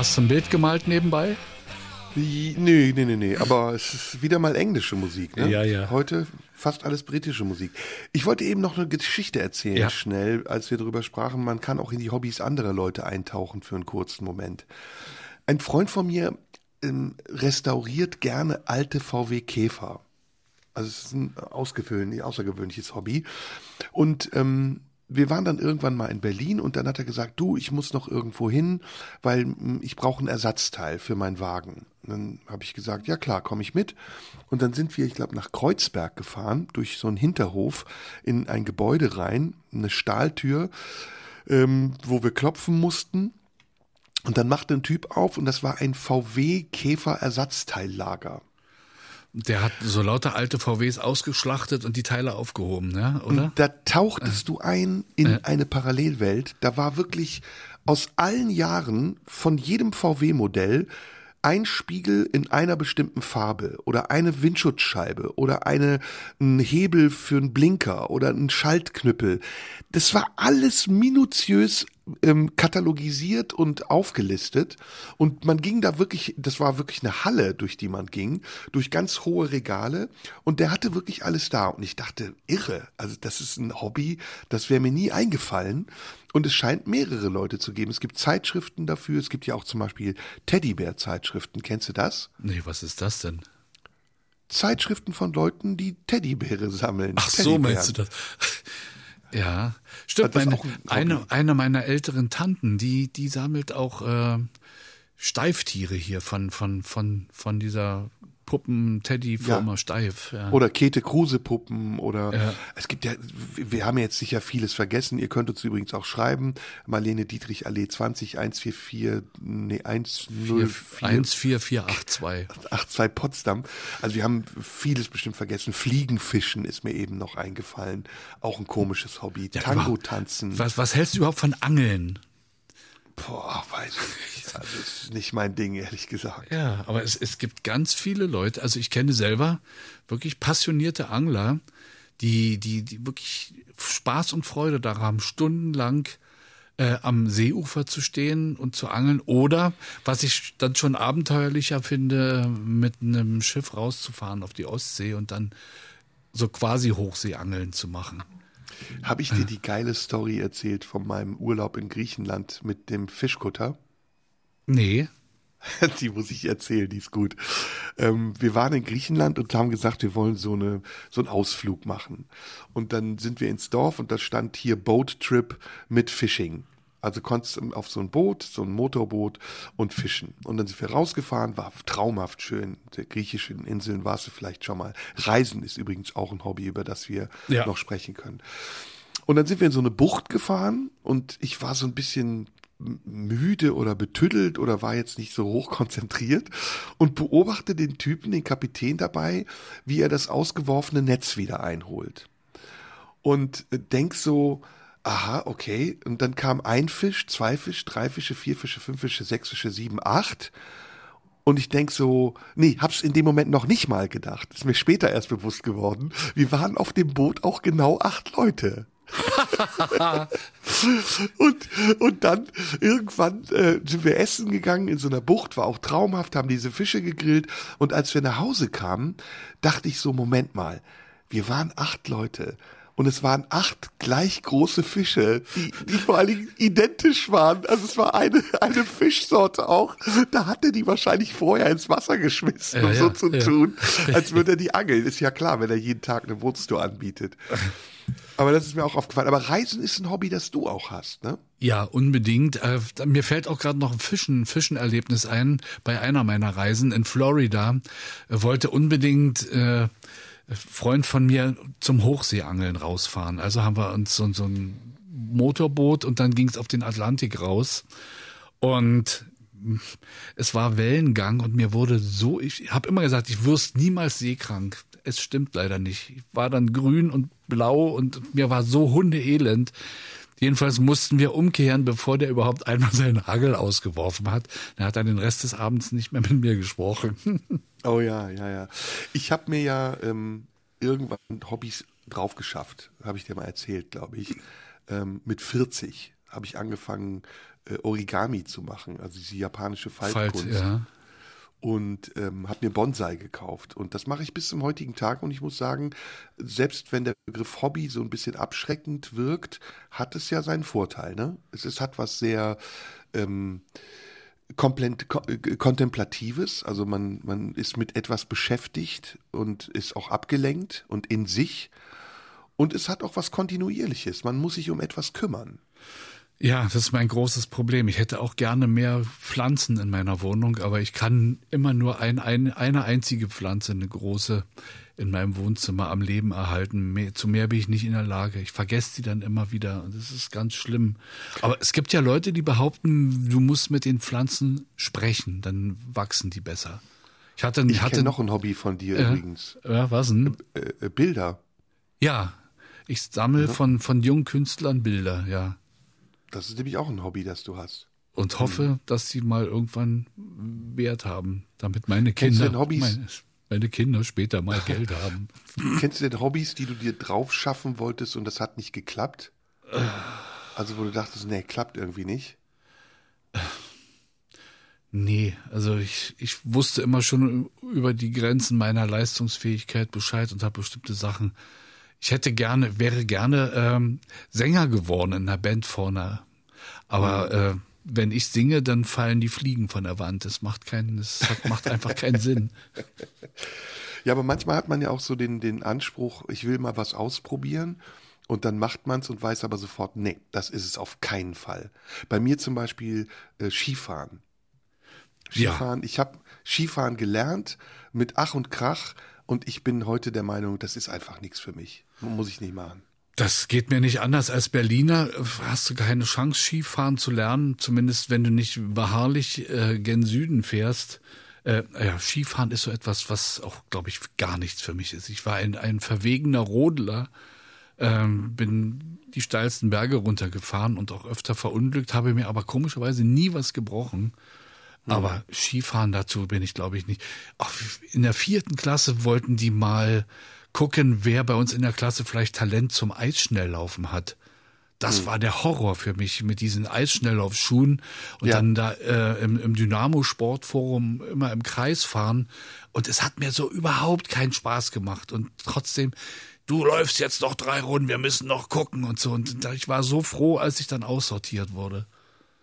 Hast du ein Bild gemalt nebenbei? Nee, nee, nee, nee. Aber es ist wieder mal englische Musik. Ne? Ja, ja. Heute fast alles britische Musik. Ich wollte eben noch eine Geschichte erzählen, Ja. schnell, als wir darüber sprachen. Man kann auch in die Hobbys anderer Leute eintauchen für einen kurzen Moment. Ein Freund von mir ähm, restauriert gerne alte VW Käfer. Also es ist ein außergewöhnliches Hobby. Und ähm, wir waren dann irgendwann mal in Berlin und dann hat er gesagt, du, ich muss noch irgendwo hin, weil mm, ich brauche ein Ersatzteil für meinen Wagen. Dann habe ich gesagt, ja klar, komme ich mit. Und dann sind wir, ich glaube, nach Kreuzberg gefahren, durch so einen Hinterhof in ein Gebäude rein, eine Stahltür, ähm, wo wir klopfen mussten. Und dann machte ein Typ auf und das war ein VW Käfer Ersatzteillager. Der hat so lauter alte VWs ausgeschlachtet und die Teile aufgehoben, ne? oder? Und da tauchtest du ein in eine Parallelwelt. Da war wirklich aus allen Jahren von jedem VW-Modell ein Spiegel in einer bestimmten Farbe oder eine Windschutzscheibe oder eine, ein Hebel für einen Blinker oder ein Schaltknüppel. Das war alles minutiös ähm, katalogisiert und aufgelistet und man ging da wirklich, das war wirklich eine Halle, durch die man ging, durch ganz hohe Regale und der hatte wirklich alles da und ich dachte, irre, also das ist ein Hobby, das wäre mir nie eingefallen und es scheint mehrere Leute zu geben. Es gibt Zeitschriften dafür, es gibt ja auch zum Beispiel Teddybär-Zeitschriften, kennst du das? Nee, was ist das denn? Zeitschriften von Leuten, die Teddybäre sammeln. Ach so, meinst du das? Ja, stimmt. Meine, eine, eine meiner älteren Tanten, die, die sammelt auch äh, Steiftiere hier von, von, von, von dieser Puppen-Teddy-Firma Ja. Steif. Ja. Oder Käthe Kruse Puppen oder Ja. es gibt ja, wir haben jetzt sicher vieles vergessen. Ihr könnt uns übrigens auch schreiben. Marlene Dietrich Allee 20 144 nee 104 14482. 82 Potsdam. Also wir haben vieles bestimmt vergessen. Fliegenfischen ist mir eben noch eingefallen. Auch ein komisches Hobby. Tango tanzen. Was, was hältst du überhaupt von Angeln? Boah, weiß ich nicht. Also das ist nicht mein Ding, ehrlich gesagt. Ja, aber es, es gibt ganz viele Leute, also ich kenne selber wirklich passionierte Angler, die, die, die wirklich Spaß und Freude daran haben, stundenlang äh, am Seeufer zu stehen und zu angeln oder, was ich dann schon abenteuerlicher finde, mit einem Schiff rauszufahren auf die Ostsee und dann so quasi Hochseeangeln zu machen. Habe ich dir die geile Story erzählt von meinem Urlaub in Griechenland mit dem Fischkutter? Nee, Die muss ich erzählen, die ist gut. Ähm, wir waren in Griechenland und haben gesagt, wir wollen so, eine, so einen Ausflug machen. Und dann sind wir ins Dorf und da stand hier Boat Trip mit Fishing. Also konntest du auf so ein Boot, so ein Motorboot und fischen. Und dann sind wir rausgefahren, war traumhaft schön. Der griechischen Inseln warst du vielleicht schon mal. Reisen ist übrigens auch ein Hobby, über das wir Ja. noch sprechen können. Und dann sind wir in so eine Bucht gefahren und ich war so ein bisschen müde oder betüddelt oder war jetzt nicht so hoch konzentriert und beobachte den Typen, den Kapitän dabei, wie er das ausgeworfene Netz wieder einholt. Und äh, denk so, aha, okay. Und dann kam ein Fisch, zwei Fisch, drei Fische, vier Fische, fünf Fische, sechs Fische, sieben, acht. Und ich denk so, nee, hab's in dem Moment noch nicht mal gedacht. Ist mir später erst bewusst geworden. Wir waren auf dem Boot auch genau acht Leute. und, und dann irgendwann äh, sind wir essen gegangen in so einer Bucht, war auch traumhaft, haben diese Fische gegrillt. Und als wir nach Hause kamen, dachte ich so, Moment mal, wir waren acht Leute. Und es waren acht gleich große Fische, die, die vor allen Dingen identisch waren. Also es war eine, eine Fischsorte auch. Da hat er die wahrscheinlich vorher ins Wasser geschmissen, Ja, um so ja, zu ja. tun, als würde er die angeln. Ist ja klar, wenn er jeden Tag eine Bootstour anbietet. Aber das ist mir auch aufgefallen. Aber Reisen ist ein Hobby, das du auch hast, ne? Ja, unbedingt. Äh, mir fällt auch gerade noch ein Fischen, Fischenerlebnis ein. Bei einer meiner Reisen in Florida äh, wollte unbedingt äh, Freund von mir zum Hochseeangeln rausfahren. Also haben wir uns so, so ein Motorboot und dann ging es auf den Atlantik raus. Und es war Wellengang und mir wurde so, ich habe immer gesagt, ich wirst niemals seekrank. Es stimmt leider nicht. Ich war dann grün und blau und mir war so hundeelend. Jedenfalls mussten wir umkehren, bevor der überhaupt einmal seinen Hagel ausgeworfen hat. Er hat dann den Rest des Abends nicht mehr mit mir gesprochen. Oh ja, ja, ja. Ich habe mir ja ähm, irgendwann Hobbys drauf geschafft, habe ich dir mal erzählt, glaube ich. Ähm, mit 40 habe ich angefangen, äh, Origami zu machen, also diese japanische Faltkunst. Falt, ja. und ähm, habe mir Bonsai gekauft. Und das mache ich bis zum heutigen Tag. Und ich muss sagen, selbst wenn der Begriff Hobby so ein bisschen abschreckend wirkt, hat es ja seinen Vorteil. Ne? Es, es hat was sehr ähm, äh, kontemplatives. Also man, man ist mit etwas beschäftigt und ist auch abgelenkt und in sich. Und es hat auch was Kontinuierliches. Man muss sich um etwas kümmern. Ja, das ist mein großes Problem. Ich hätte auch gerne mehr Pflanzen in meiner Wohnung, aber ich kann immer nur ein, ein, eine einzige Pflanze, eine große, in meinem Wohnzimmer am Leben erhalten. Mehr, zu mehr bin ich nicht in der Lage. Ich vergesse sie dann immer wieder. und Das ist ganz schlimm. Aber es gibt ja Leute, die behaupten, du musst mit den Pflanzen sprechen, dann wachsen die besser. Ich hatte, Ich hatte noch ein Hobby von dir Ja. übrigens. Ja, was denn? Äh, äh, Bilder. Ja, ich sammle von, von jungen Künstlern Bilder, ja. Das ist nämlich auch ein Hobby, das du hast. Und hoffe, dass sie mal irgendwann Wert haben, damit meine Kennst du Kinder, denn Hobbys? meine, meine Kinder später mal Geld haben. Kennst du denn Hobbys, die du dir drauf schaffen wolltest und das hat nicht geklappt? Also wo du dachtest, nee, klappt irgendwie nicht. Nee, also ich, ich wusste immer schon über die Grenzen meiner Leistungsfähigkeit Bescheid und habe bestimmte Sachen. Ich hätte gerne, wäre gerne ähm, Sänger geworden in einer Band vorne. Aber äh, wenn ich singe, dann fallen die Fliegen von der Wand. Das macht keinen, das hat, macht einfach keinen Sinn. Ja, aber manchmal hat man ja auch so den, den Anspruch, ich will mal was ausprobieren und dann macht man es und weiß aber sofort, nee, das ist es auf keinen Fall. Bei mir zum Beispiel äh, Skifahren. Ja. Skifahren, ich habe Skifahren gelernt mit Ach und Krach und ich bin heute der Meinung, das ist einfach nichts für mich. Muss ich nicht machen. Das geht mir nicht anders. Als Berliner hast du keine Chance, Skifahren zu lernen, zumindest wenn du nicht beharrlich äh, gen Süden fährst. Äh, ja, Skifahren ist so etwas, was auch, glaube ich, gar nichts für mich ist. Ich war ein, ein verwegener Rodler, ähm, bin die steilsten Berge runtergefahren und auch öfter verunglückt, habe mir aber komischerweise nie was gebrochen. Aber Skifahren dazu bin ich, glaube ich, nicht. Auch in der vierten Klasse wollten die mal gucken, wer bei uns in der Klasse vielleicht Talent zum Eisschnelllaufen hat. Das war der Horror für mich mit diesen Eisschnelllaufschuhen und Ja. dann da äh, im, im Dynamo-Sportforum immer im Kreis fahren. Und es hat mir so überhaupt keinen Spaß gemacht. Und trotzdem, du läufst jetzt noch drei Runden, wir müssen noch gucken und so. Und ich war so froh, als ich dann aussortiert wurde.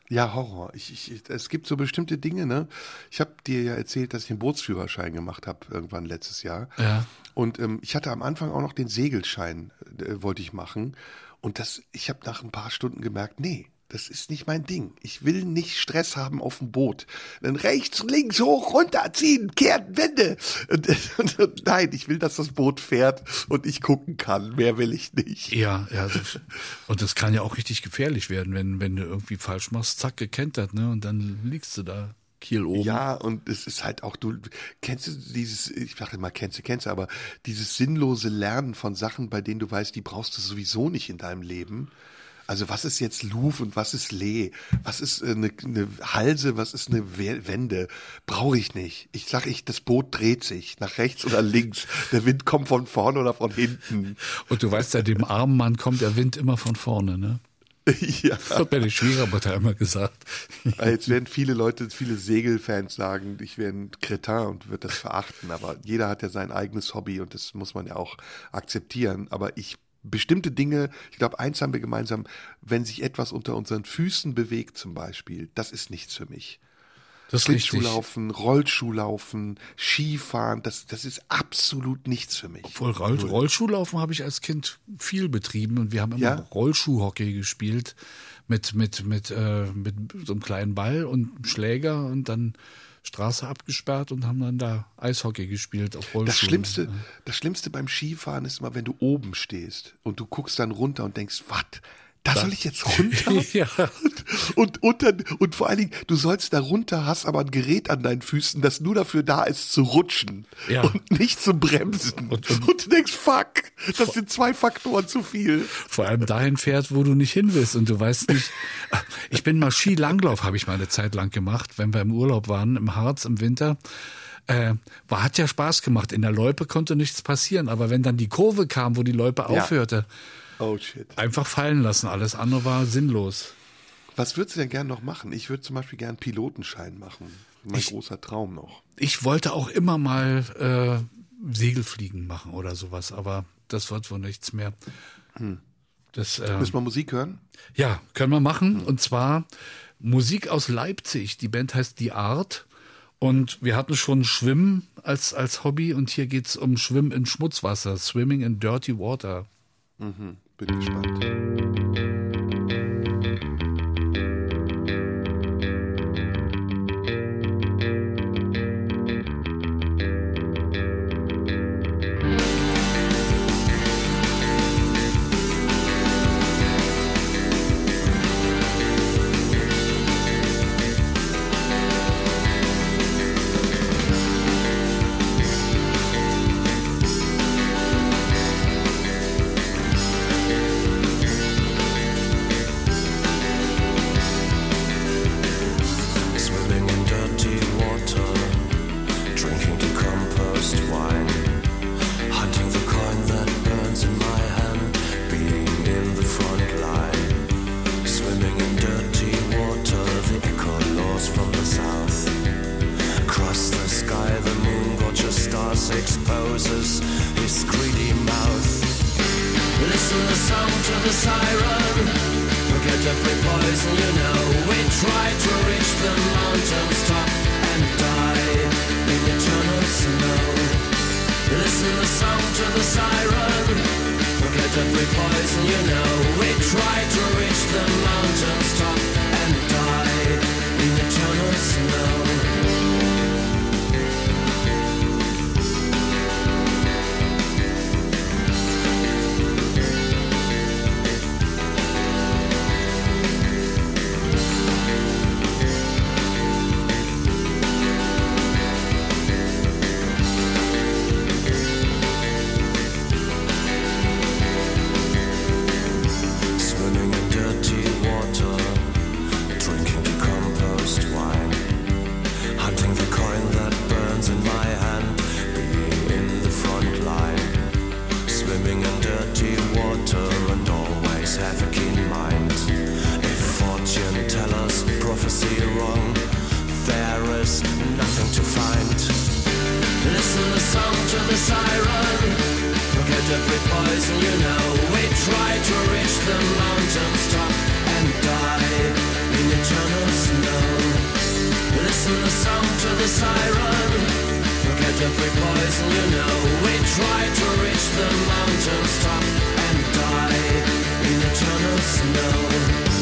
Ja, Horror. Ich, ich, es gibt so bestimmte Dinge, ne? Ich habe dir ja erzählt, dass ich den Bootsführerschein gemacht habe irgendwann letztes Jahr. Ja. Und ähm, ich hatte am Anfang auch noch den Segelschein, äh, wollte ich machen. Und das, ich habe nach ein paar Stunden gemerkt, nee, das ist nicht mein Ding. Ich will nicht Stress haben auf dem Boot. Dann rechts, links, hoch, runter, ziehen, kehren, Wende. Und, und, und, nein, ich will, dass das Boot fährt und ich gucken kann. Mehr will ich nicht. Ja, ja. Das, und das kann ja auch richtig gefährlich werden, wenn, wenn du irgendwie falsch machst, zack, gekentert, ne? Und dann liegst du da, Kiel oben. Ja, und es ist halt auch, du kennst du dieses, ich dachte mal, kennst du, kennst du, aber dieses sinnlose Lernen von Sachen, bei denen du weißt, die brauchst du sowieso nicht in deinem Leben. Also was ist jetzt Louvre und was ist Lee? Was ist äh, eine, eine Halse, was ist eine We- Wende? Brauche ich nicht. Ich sag ich, das Boot dreht sich nach rechts oder links. Der Wind kommt von vorne oder von hinten. Und du weißt ja, dem armen Mann kommt der Wind immer von vorne, ne? ja. Das hat die Schwiegermutter immer gesagt. Jetzt werden viele Leute, viele Segelfans sagen, ich wäre ein Kretin und würde das verachten, aber jeder hat ja sein eigenes Hobby und das muss man ja auch akzeptieren. Aber ich bestimmte Dinge, ich glaube, eins haben wir gemeinsam, wenn sich etwas unter unseren Füßen bewegt zum Beispiel, das ist nichts für mich. Das. Schlittschuhlaufen, Rollschuhlaufen, Skifahren, das, das ist absolut nichts für mich. Obwohl Roll Rollschuhlaufen habe ich als Kind viel betrieben und wir haben immer Ja? Rollschuhhockey gespielt mit mit mit äh, mit so einem kleinen Ball und Schläger und dann Straße abgesperrt und haben dann da Eishockey gespielt auf Rollschuhen. Das Schlimmste, das Schlimmste beim Skifahren ist immer, wenn du oben stehst und du guckst dann runter und denkst, was? Da soll ich jetzt runter? Ja. Und, und, dann, und vor allen Dingen, du sollst da runter, hast aber ein Gerät an deinen Füßen, das nur dafür da ist zu rutschen Ja. und nicht zu bremsen. Und, du denkst, fuck, das sind zwei Faktoren zu viel. Vor allem dahin fährt, wo du nicht hin willst und du weißt nicht. Ich bin mal Skilanglauf, habe ich mal eine Zeit lang gemacht, wenn wir im Urlaub waren, im Harz im Winter. Äh, war, hat ja Spaß gemacht. In der Loipe konnte nichts passieren, aber wenn dann die Kurve kam, wo die Loipe Ja. aufhörte, Oh shit. einfach fallen lassen. Alles andere war sinnlos. Was würdest du denn gern noch machen? Ich würde zum Beispiel gern Pilotenschein machen. Mein Ich- großer Traum noch. Ich wollte auch immer mal äh, Segelfliegen machen oder sowas, aber das wird wohl nichts mehr. Das, äh, Müssen wir Musik hören? Ja, können wir machen. Und zwar Musik aus Leipzig. Die Band heißt Die Art. Und wir hatten schon Schwimmen als, als Hobby. Und hier geht's um Schwimmen in Schmutzwasser. Swimming in Dirty Water. Bin gespannt. Song to the siren. Forget every poison you know. We try to reach the mountain's top and die in eternal snow. Listen the song to the siren. Forget every poison you know. We try to reach the mountain's top and die in eternal snow.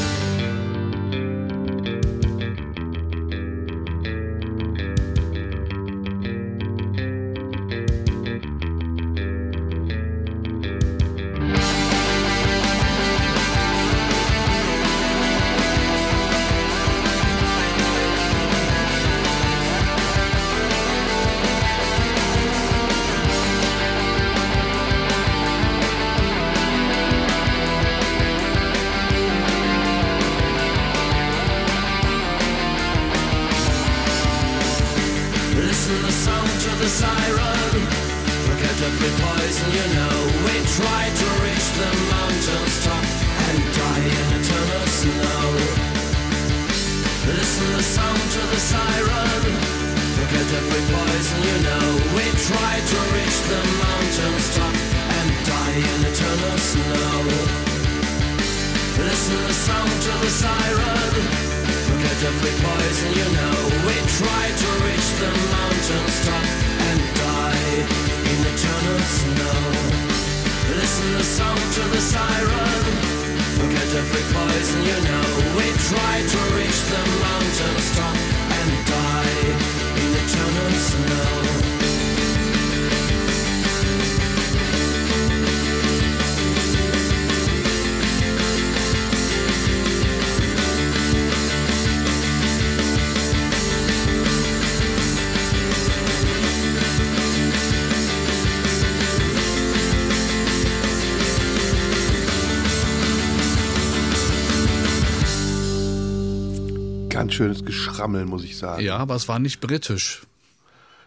Schönes Geschrammel, muss ich sagen. Ja, aber es war nicht britisch.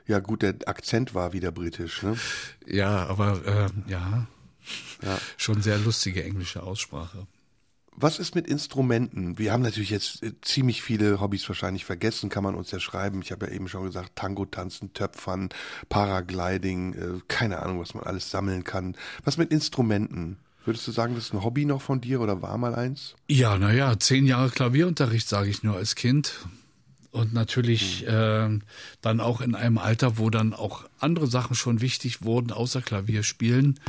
Ja, gut, der Akzent war wieder britisch, ne? Ja, aber äh, ja, Ja. schon sehr lustige englische Aussprache. Was ist mit Instrumenten? Wir haben natürlich jetzt äh, ziemlich viele Hobbys wahrscheinlich vergessen, kann man uns ja schreiben. Ich habe ja eben schon gesagt, Tango tanzen, Töpfern, Paragliding, äh, keine Ahnung, was man alles sammeln kann. Was mit Instrumenten? Würdest du sagen, das ist ein Hobby noch von dir oder war mal eins? Ja, naja, zehn Jahre Klavierunterricht, sage ich nur als Kind. Und natürlich äh, dann auch in einem Alter, wo dann auch andere Sachen schon wichtig wurden, außer Klavierspielen.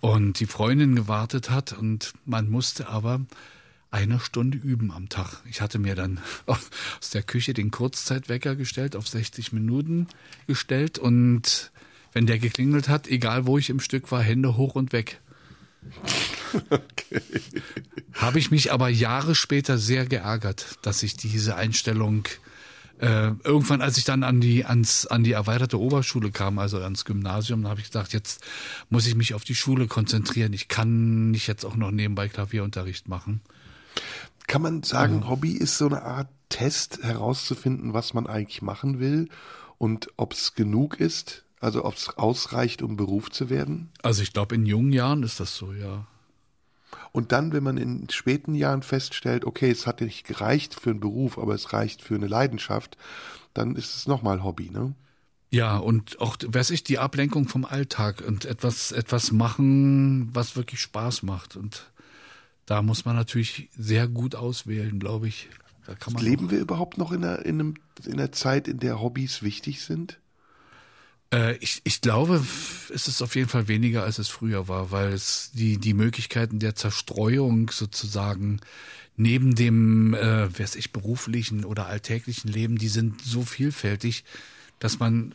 Und die Freundin gewartet hat und man musste aber eine Stunde üben am Tag. Ich hatte mir dann aus der Küche den Kurzzeitwecker gestellt, auf 60 Minuten gestellt und wenn der geklingelt hat, egal wo ich im Stück war, Hände hoch und weg. Habe ich mich aber Jahre später sehr geärgert, dass ich diese Einstellung äh, irgendwann, als ich dann an die ans an die erweiterte Oberschule kam, also ans Gymnasium, da habe ich gedacht, jetzt muss ich mich auf die Schule konzentrieren. Ich kann nicht jetzt auch noch nebenbei Klavierunterricht machen. Kann man sagen, Hobby ist so eine Art Test herauszufinden, was man eigentlich machen will und ob es genug ist, also ob es ausreicht, um Beruf zu werden? Also ich glaube, in jungen Jahren ist das so, ja. Und dann, wenn man in späten Jahren feststellt, okay, es hat nicht gereicht für einen Beruf, aber es reicht für eine Leidenschaft, dann ist es nochmal Hobby, ne? Ja, und auch, weiß ich, die Ablenkung vom Alltag und etwas, etwas machen, was wirklich Spaß macht. Und da muss man natürlich sehr gut auswählen, glaube ich. Leben wir überhaupt noch in einer, in, einem, in einer Zeit, in der Hobbys wichtig sind? Äh, ich, ich glaube, es ist auf jeden Fall weniger, als es früher war, weil es die, die Möglichkeiten der Zerstreuung sozusagen neben dem, äh, weiß ich, beruflichen oder alltäglichen Leben, die sind so vielfältig, dass man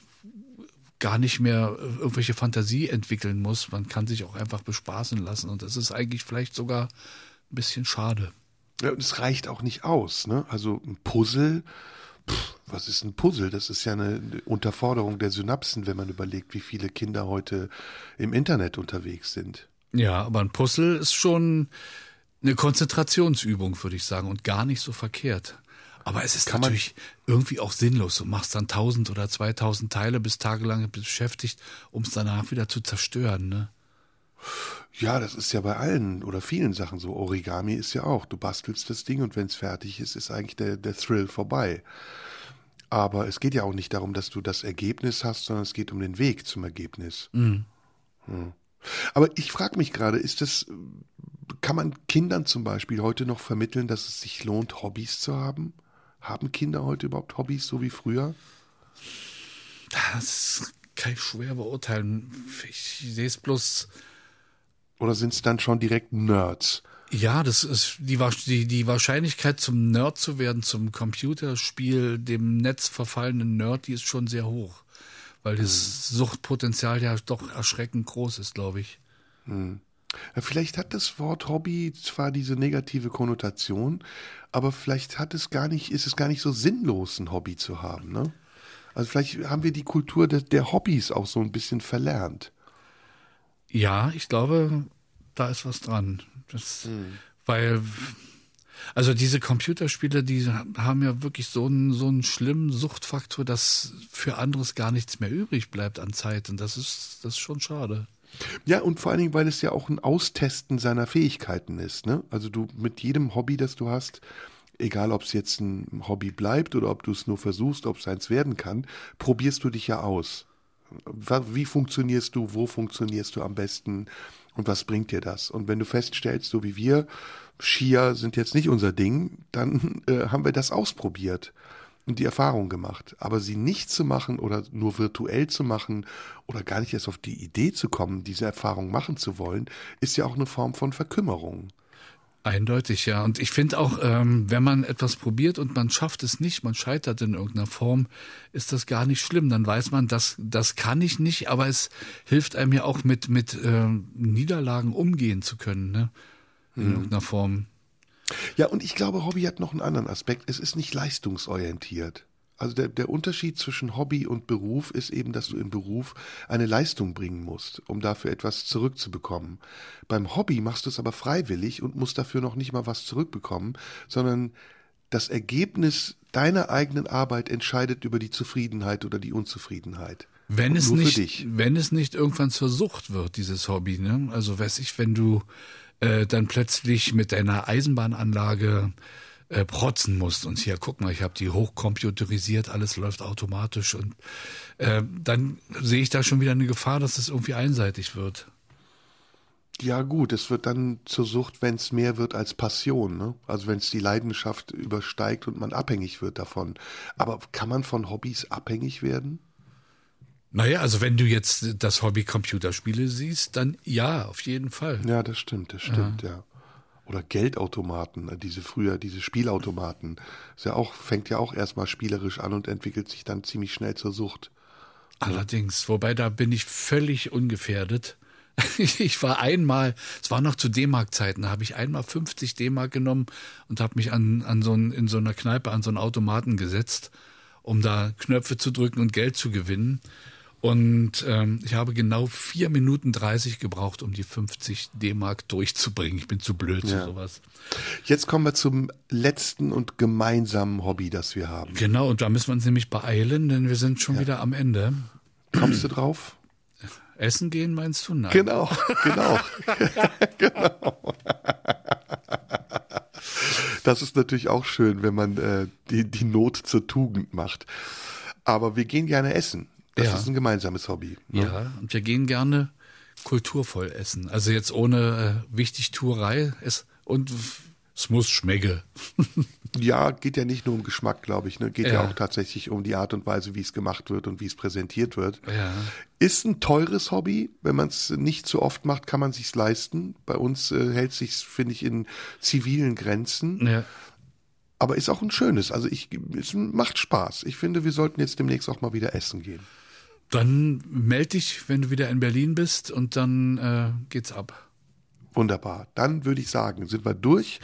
gar nicht mehr irgendwelche Fantasie entwickeln muss. Man kann sich auch einfach bespaßen lassen. Und das ist eigentlich vielleicht sogar ein bisschen schade. Ja, und es reicht auch nicht aus, ne? Also ein Puzzle, pff, was ist ein Puzzle? Das ist ja eine, Unterforderung der Synapsen, wenn man überlegt, wie viele Kinder heute im Internet unterwegs sind. Ja, aber ein Puzzle ist schon eine Konzentrationsübung, würde ich sagen, und gar nicht so verkehrt. Aber es ist Kann natürlich irgendwie auch sinnlos. Du machst dann tausend oder zweitausend Teile, bist tagelang beschäftigt, um es danach wieder zu zerstören. Ne? Ja, das ist ja bei allen oder vielen Sachen so. Origami ist ja auch, du bastelst das Ding und wenn es fertig ist, ist eigentlich der, der Thrill vorbei. Aber es geht ja auch nicht darum, dass du das Ergebnis hast, sondern es geht um den Weg zum Ergebnis. Hm. Aber ich frage mich gerade, ist das, kann man Kindern zum Beispiel heute noch vermitteln, dass es sich lohnt, Hobbys zu haben? Haben Kinder heute überhaupt Hobbys, so wie früher? Das kann ich schwer beurteilen. Ich sehe es bloß. Oder sind es dann schon direkt Nerds? Ja, das ist die, die, die Wahrscheinlichkeit zum Nerd zu werden, zum Computerspiel, dem Netz verfallenen Nerd, die ist schon sehr hoch. Weil das Suchtpotenzial ja doch erschreckend groß ist, glaube ich. Ja, vielleicht hat das Wort Hobby zwar diese negative Konnotation, aber vielleicht hat es gar nicht, ist es gar nicht so sinnlos, ein Hobby zu haben, ne? Also vielleicht haben wir die Kultur der, der Hobbys auch so ein bisschen verlernt. Ja, ich glaube, da ist was dran. Das, Weil, also diese Computerspiele, die haben ja wirklich so einen, so einen schlimmen Suchtfaktor, dass für anderes gar nichts mehr übrig bleibt an Zeit. Und das ist, das ist schon schade. Ja, und vor allen Dingen, weil es ja auch ein Austesten seiner Fähigkeiten ist, ne? Also du mit jedem Hobby, das du hast, egal ob es jetzt ein Hobby bleibt oder ob du es nur versuchst, ob es eins werden kann, probierst du dich ja aus. Wie funktionierst du, wo funktionierst du am besten und was bringt dir das? Und wenn du feststellst, so wie wir, Skier sind jetzt nicht unser Ding, dann äh, haben wir das ausprobiert und die Erfahrung gemacht. Aber sie nicht zu machen oder nur virtuell zu machen oder gar nicht erst auf die Idee zu kommen, diese Erfahrung machen zu wollen, ist ja auch eine Form von Verkümmerung. Eindeutig, ja. Und ich finde auch, ähm, wenn man etwas probiert und man schafft es nicht, man scheitert in irgendeiner Form, ist das gar nicht schlimm. Dann weiß man, das, das kann ich nicht, aber es hilft einem ja auch mit, mit ähm, Niederlagen umgehen zu können, ne? In irgendeiner Form. Ja, und ich glaube, Hobby hat noch einen anderen Aspekt. Es ist nicht leistungsorientiert. Also der, der Unterschied zwischen Hobby und Beruf ist eben, dass du im Beruf eine Leistung bringen musst, um dafür etwas zurückzubekommen. Beim Hobby machst du es aber freiwillig und musst dafür noch nicht mal was zurückbekommen, sondern das Ergebnis deiner eigenen Arbeit entscheidet über die Zufriedenheit oder die Unzufriedenheit. Wenn es nicht, wenn es nicht irgendwann zur Sucht wird, dieses Hobby, ne? Also weiß ich, wenn du äh, dann plötzlich mit deiner Eisenbahnanlage äh, protzen musst und hier, guck mal, ich habe die hochcomputerisiert, alles läuft automatisch und äh, dann sehe ich da schon wieder eine Gefahr, dass es irgendwie einseitig wird. Ja gut, es wird dann zur Sucht, wenn es mehr wird als Passion. Ne? Also wenn es die Leidenschaft übersteigt und man abhängig wird davon. Aber kann man von Hobbys abhängig werden? Naja, also wenn du jetzt das Hobby Computerspiele siehst, dann ja, auf jeden Fall. Ja, das stimmt, das stimmt, ja. Oder Geldautomaten, äh, diese früher, diese Spielautomaten. Ist ja auch, fängt ja auch erstmal spielerisch an und entwickelt sich dann ziemlich schnell zur Sucht. Allerdings, wobei da bin ich völlig ungefährdet. Ich war einmal, es war noch zu D-Mark-Zeiten, da habe ich einmal 50 D-Mark genommen und habe mich an, an so ein, in so einer Kneipe an so einen Automaten gesetzt, um da Knöpfe zu drücken und Geld zu gewinnen. Und ähm, ich habe genau vier Minuten 30 gebraucht, um die 50 D-Mark durchzubringen. Ich bin zu blöd Ja. für sowas. Jetzt kommen wir zum letzten und gemeinsamen Hobby, das wir haben. Genau, und da müssen wir uns nämlich beeilen, denn wir sind schon wieder am Ende. Kommst du drauf? Essen gehen meinst du? Nein. Genau, genau. genau. Das ist natürlich auch schön, wenn man äh, die, die Not zur Tugend macht. Aber wir gehen gerne essen. Das Ja. ist ein gemeinsames Hobby. Ne? Ja, und wir gehen gerne kulturvoll essen. Also jetzt ohne äh, Wichtigtuerei. Es, und es muss schmecken. Ja, geht ja nicht nur um Geschmack, glaube ich. Ne? Geht ja. Ja. auch tatsächlich um die Art und Weise, wie es gemacht wird und wie es präsentiert wird. Ja. Ist ein teures Hobby. Wenn man es nicht zu oft macht, kann man sich's leisten. Bei uns äh, hält sich's, finde ich, in zivilen Grenzen. ja. Aber ist auch ein schönes. Also ich, es macht Spaß. Ich finde, wir sollten jetzt demnächst auch mal wieder essen gehen. Dann melde dich, wenn du wieder in Berlin bist und dann äh, geht's ab. Wunderbar. Dann würde ich sagen, sind wir durch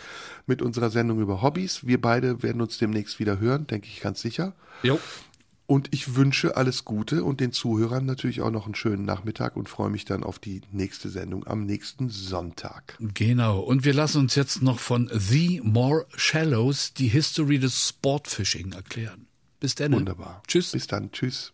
mit unserer Sendung über Hobbys. Wir beide werden uns demnächst wieder hören, denke ich ganz sicher. Jo. Und ich wünsche alles Gute und den Zuhörern natürlich auch noch einen schönen Nachmittag und freue mich dann auf die nächste Sendung am nächsten Sonntag. Genau. Und wir lassen uns jetzt noch von The More Shallows die History des Sportfishing erklären. Bis dann. Wunderbar. Tschüss. Bis dann. Tschüss.